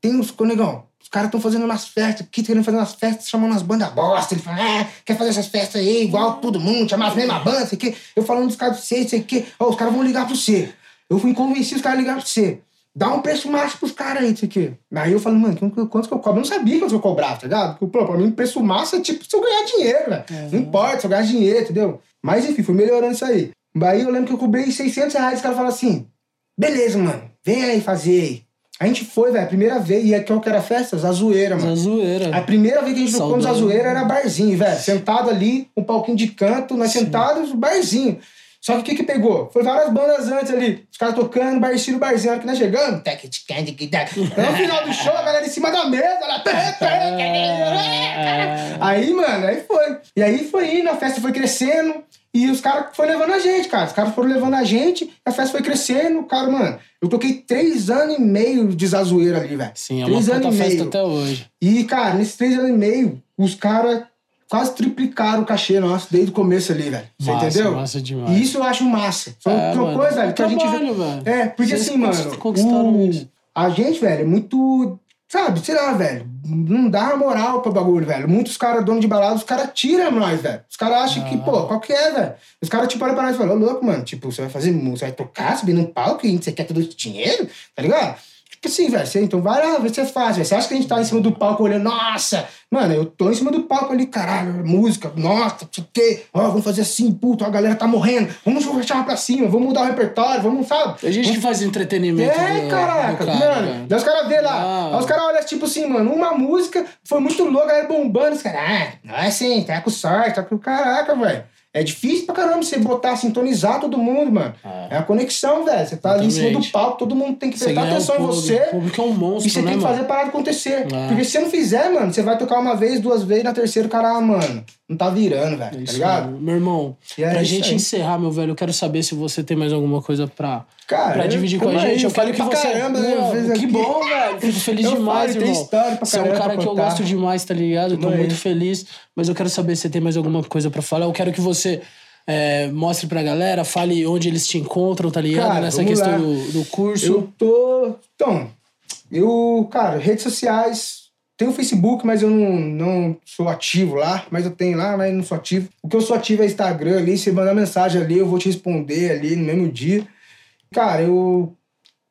tem uns... Ô, negão, os caras estão fazendo umas festas aqui, querendo fazer umas festas, chamando umas bandas bosta. Ele falou, é, quer fazer essas festas aí, igual todo mundo, chamar as mesmas bandas, sei o quê. Eu falando dos caras pra você, sei o quê. Ó, os caras vão ligar pra você. Eu fui convencer os caras a ligar pra você. Dá um preço máximo pros caras aí, sei o quê. Aí eu falo, mano, quanto que eu cobro? Eu não sabia quanto que eu cobrava, tá ligado? Porque, pô, pra mim, preço máximo é tipo se eu ganhar dinheiro, velho. Não importa, se eu ganhar dinheiro, entendeu? Mas enfim, fui melhorando isso aí. Aí eu lembro que eu cobrei 600 reais, os caras falaram assim, beleza, mano, vem aí fazer aí. A gente foi, velho, a primeira vez, e qual que era a festa? Zazoeira, mano. Essa zoeira. A primeira vez que a gente tocou no. Zazoeira era barzinho, velho. Sentado ali, um palquinho de canto, nós sentados, barzinho. Só que o que que pegou? Foi várias bandas antes ali. Os caras tocando, bar, estilo barzinho. A hora que nós chegamos... tec. No final do show, a galera em cima da mesa. Tec, tec, Aí, mano, aí foi. E aí foi indo, a festa foi crescendo. E os caras foram levando a gente, cara. Os caras foram levando a gente, a festa foi crescendo. Cara, mano, eu toquei três anos e meio de zazoeira ali, velho. Sim, é uma três anos e festa meio. até hoje. E, cara, nesses três anos e meio, os caras quase triplicaram o cachê nosso desde o começo ali, velho. Você Massa, entendeu? massa demais. E isso eu acho massa. Foi É, uma mano, coisa, velho, é que a gente. velho. É, porque Vocês assim, mano. o- isso. A gente, velho, é muito. Sabe, sei lá, velho. Não dá moral pro bagulho, velho. Muitos caras, donos de balada, os caras tiram nós, velho. Os caras acham que, Ah. pô, qual que é, velho? Os caras, tipo, olham pra nós e falam, ô, louco, mano, tipo, você vai fazer música, você vai tocar, subir num palco e você quer todo esse dinheiro, tá ligado? Assim, velho, você, então vai lá, fácil. velho. Você acha que a gente tá em cima do palco olhando, nossa, mano, eu tô em cima do palco ali, caralho, música, nossa, o quê, ó, vamos fazer assim, puto, a galera tá morrendo, vamos chamar pra cima, vamos mudar o repertório, vamos, sabe? A gente que faz entretenimento. É, do- caraca, do cara, mano. cara. Daí os caras vê lá. Ah. Aí os caras olham, tipo assim, mano, uma música foi muito louca, a galera bombando. Os caras, ah, não é assim, tá com sorte, tá com. Caraca, velho. É difícil pra caramba você botar, sintonizar todo mundo, mano. Ah. É a conexão, velho. Você tá ali em cima do palco, todo mundo tem que prestar atenção o em público. você. O público é um monstro, E você né, tem que mano? fazer a parada acontecer. É. Porque se você não fizer, mano, você vai tocar uma vez, duas vezes, na terceira, o cara, ah, mano, não tá virando, velho. É Tá isso ligado? aí. Meu irmão, é pra gente aí. encerrar, meu velho, eu quero saber se você tem mais alguma coisa pra, Cara, pra dividir com a gente. eu eu falei que pra você. caramba, né? Meu, que aqui. bom, velho. Fico feliz Eu demais, falo, tem irmão. história pra Você é um cara que eu gosto demais, tá ligado? Eu tô muito feliz. Mas eu quero saber se você tem mais alguma coisa pra falar. Eu quero que você. é, mostre pra galera, fale onde eles te encontram, tá ligado? Cara, Nessa questão do, do curso. Eu tô. Então, eu, cara, redes sociais. Tem o Facebook, mas eu não, não sou ativo lá. Mas eu tenho lá, mas não sou ativo. O que eu sou ativo é Instagram ali. Você mandar mensagem ali, eu vou te responder ali no mesmo dia. Cara, eu.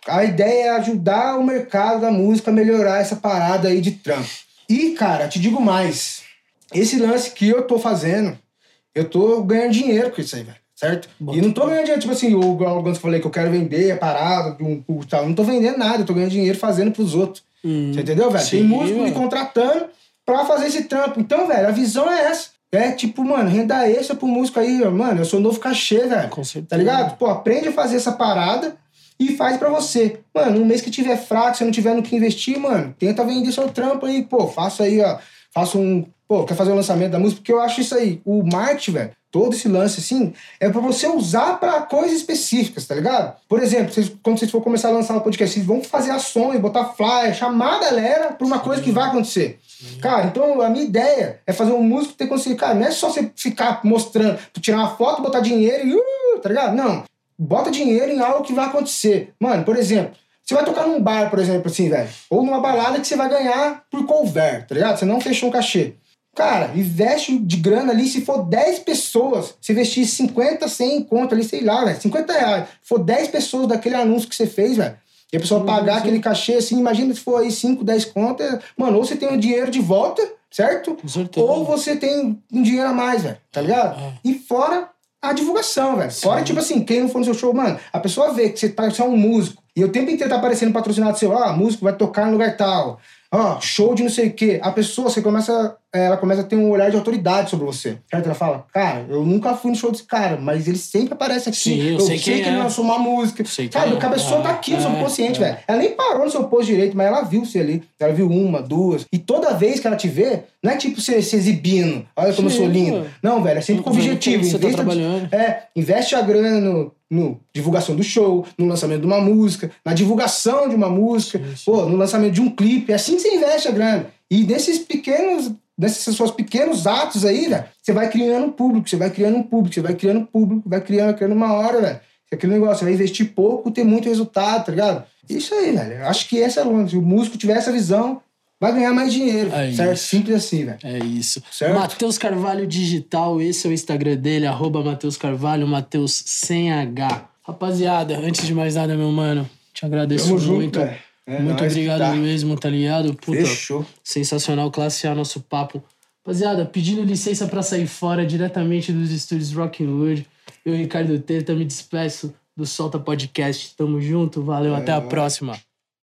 A ideia é ajudar o mercado da música a melhorar essa parada aí de trampo. E, cara, te digo mais. Esse lance que eu tô fazendo, eu tô ganhando dinheiro com isso aí, velho. Certo? Bom, e não tô ganhando dinheiro, tipo assim, o igual o Gans falei que eu quero vender a parada de um tal. Não tô vendendo nada, eu tô ganhando dinheiro fazendo pros outros. Hum, Você entendeu, velho? Tem músico me velho. contratando pra fazer esse trampo. Então, velho, a visão é essa. É tipo, mano, renda extra pro músico aí, mano. Eu sou novo cachê, velho. Com certeza. Tá ligado? Pô, aprende a fazer essa parada e faz pra você. Mano, um mês que tiver fraco, você não tiver no que investir, mano, tenta vender seu trampo aí, pô. Faça aí, ó. Faça um. Pô, quer fazer o lançamento da música? Porque eu acho isso aí. O marketing, velho, todo esse lance assim, é pra você usar pra coisas específicas, tá ligado? Por exemplo, vocês, quando vocês for começar a lançar um podcast, vocês vão fazer ações, botar flyer, chamar a galera pra uma coisa que vai acontecer. Cara, então a minha ideia é fazer um músico ter consciência. Cara, não é só você ficar mostrando, tu tirar uma foto, botar dinheiro e. Uh, tá ligado? Não. Bota dinheiro em algo que vai acontecer. Mano, por exemplo, você vai tocar num bar, por exemplo, assim, velho. Ou numa balada que você vai ganhar por cover, tá ligado? Você não fechou um cachê. Cara, investe de grana ali, se for 10 pessoas, se investir 50, 100 conto ali, sei lá, velho, 50 reais. Se for 10 pessoas daquele anúncio que você fez, velho, e a pessoa Sim, pagar sim. aquele cachê, assim, imagina se for aí 5, 10 contas, mano, ou você tem o dinheiro de volta, certo? Ou você tem um dinheiro a mais, velho, tá ligado? É. E fora a divulgação, velho. Fora, tipo assim, quem não for no seu show, mano, a pessoa vê que você, tá, você é um músico. E o tempo inteiro tá aparecendo patrocinado seu, ó, músico vai tocar no lugar tal. Ó, show de não sei o quê. A pessoa, você começa, ela começa a ter um olhar de autoridade sobre você. Certo? Ela fala, cara, eu nunca fui no show desse cara, mas ele sempre aparece aqui. Sim, eu sei quem que ele é. lançou uma música. Sei Sabe, o que a é. pessoa tá aqui no seu É, consciente, é. velho. Ela nem parou no seu posto direito, mas ela viu você ali. Ela viu uma, duas. E toda vez que ela te vê, não é tipo você se exibindo. Olha como Sim, eu sou lindo. mano. Não, velho, é sempre com objetivo. você tá Investa- trabalhando. é, investe a grana no, no divulgação do show, no lançamento de uma música, na divulgação de uma música, Sim, sim. pô, no lançamento de um clipe. É assim que você investe a grana. E nesses pequenos, nesses seus pequenos atos aí, velho, você vai criando um público, você vai criando um público, você vai criando um público, vai criando, criando uma hora, velho. É Aquele negócio, você vai investir pouco, ter muito resultado, tá ligado? Isso aí, velho. Acho que essa é lance. Se o músico tiver essa visão, vai ganhar mais dinheiro. É certo? isso. Simples assim, velho. É isso. Certo? Matheus Carvalho Digital, esse é o Instagram dele, arroba Matheus Carvalho, Matheus sem H. Rapaziada, antes de mais nada, meu mano, te agradeço Tamo junto, muito. velho. É muito obrigado tá. mesmo, tá ligado? Puta, Fechou. sensacional, classe A nosso papo. Rapaziada, pedindo licença pra sair fora diretamente dos estúdios Rockwood. Eu, Ricardo Teta, me despeço do Solta Podcast. Tamo junto, valeu, até a próxima.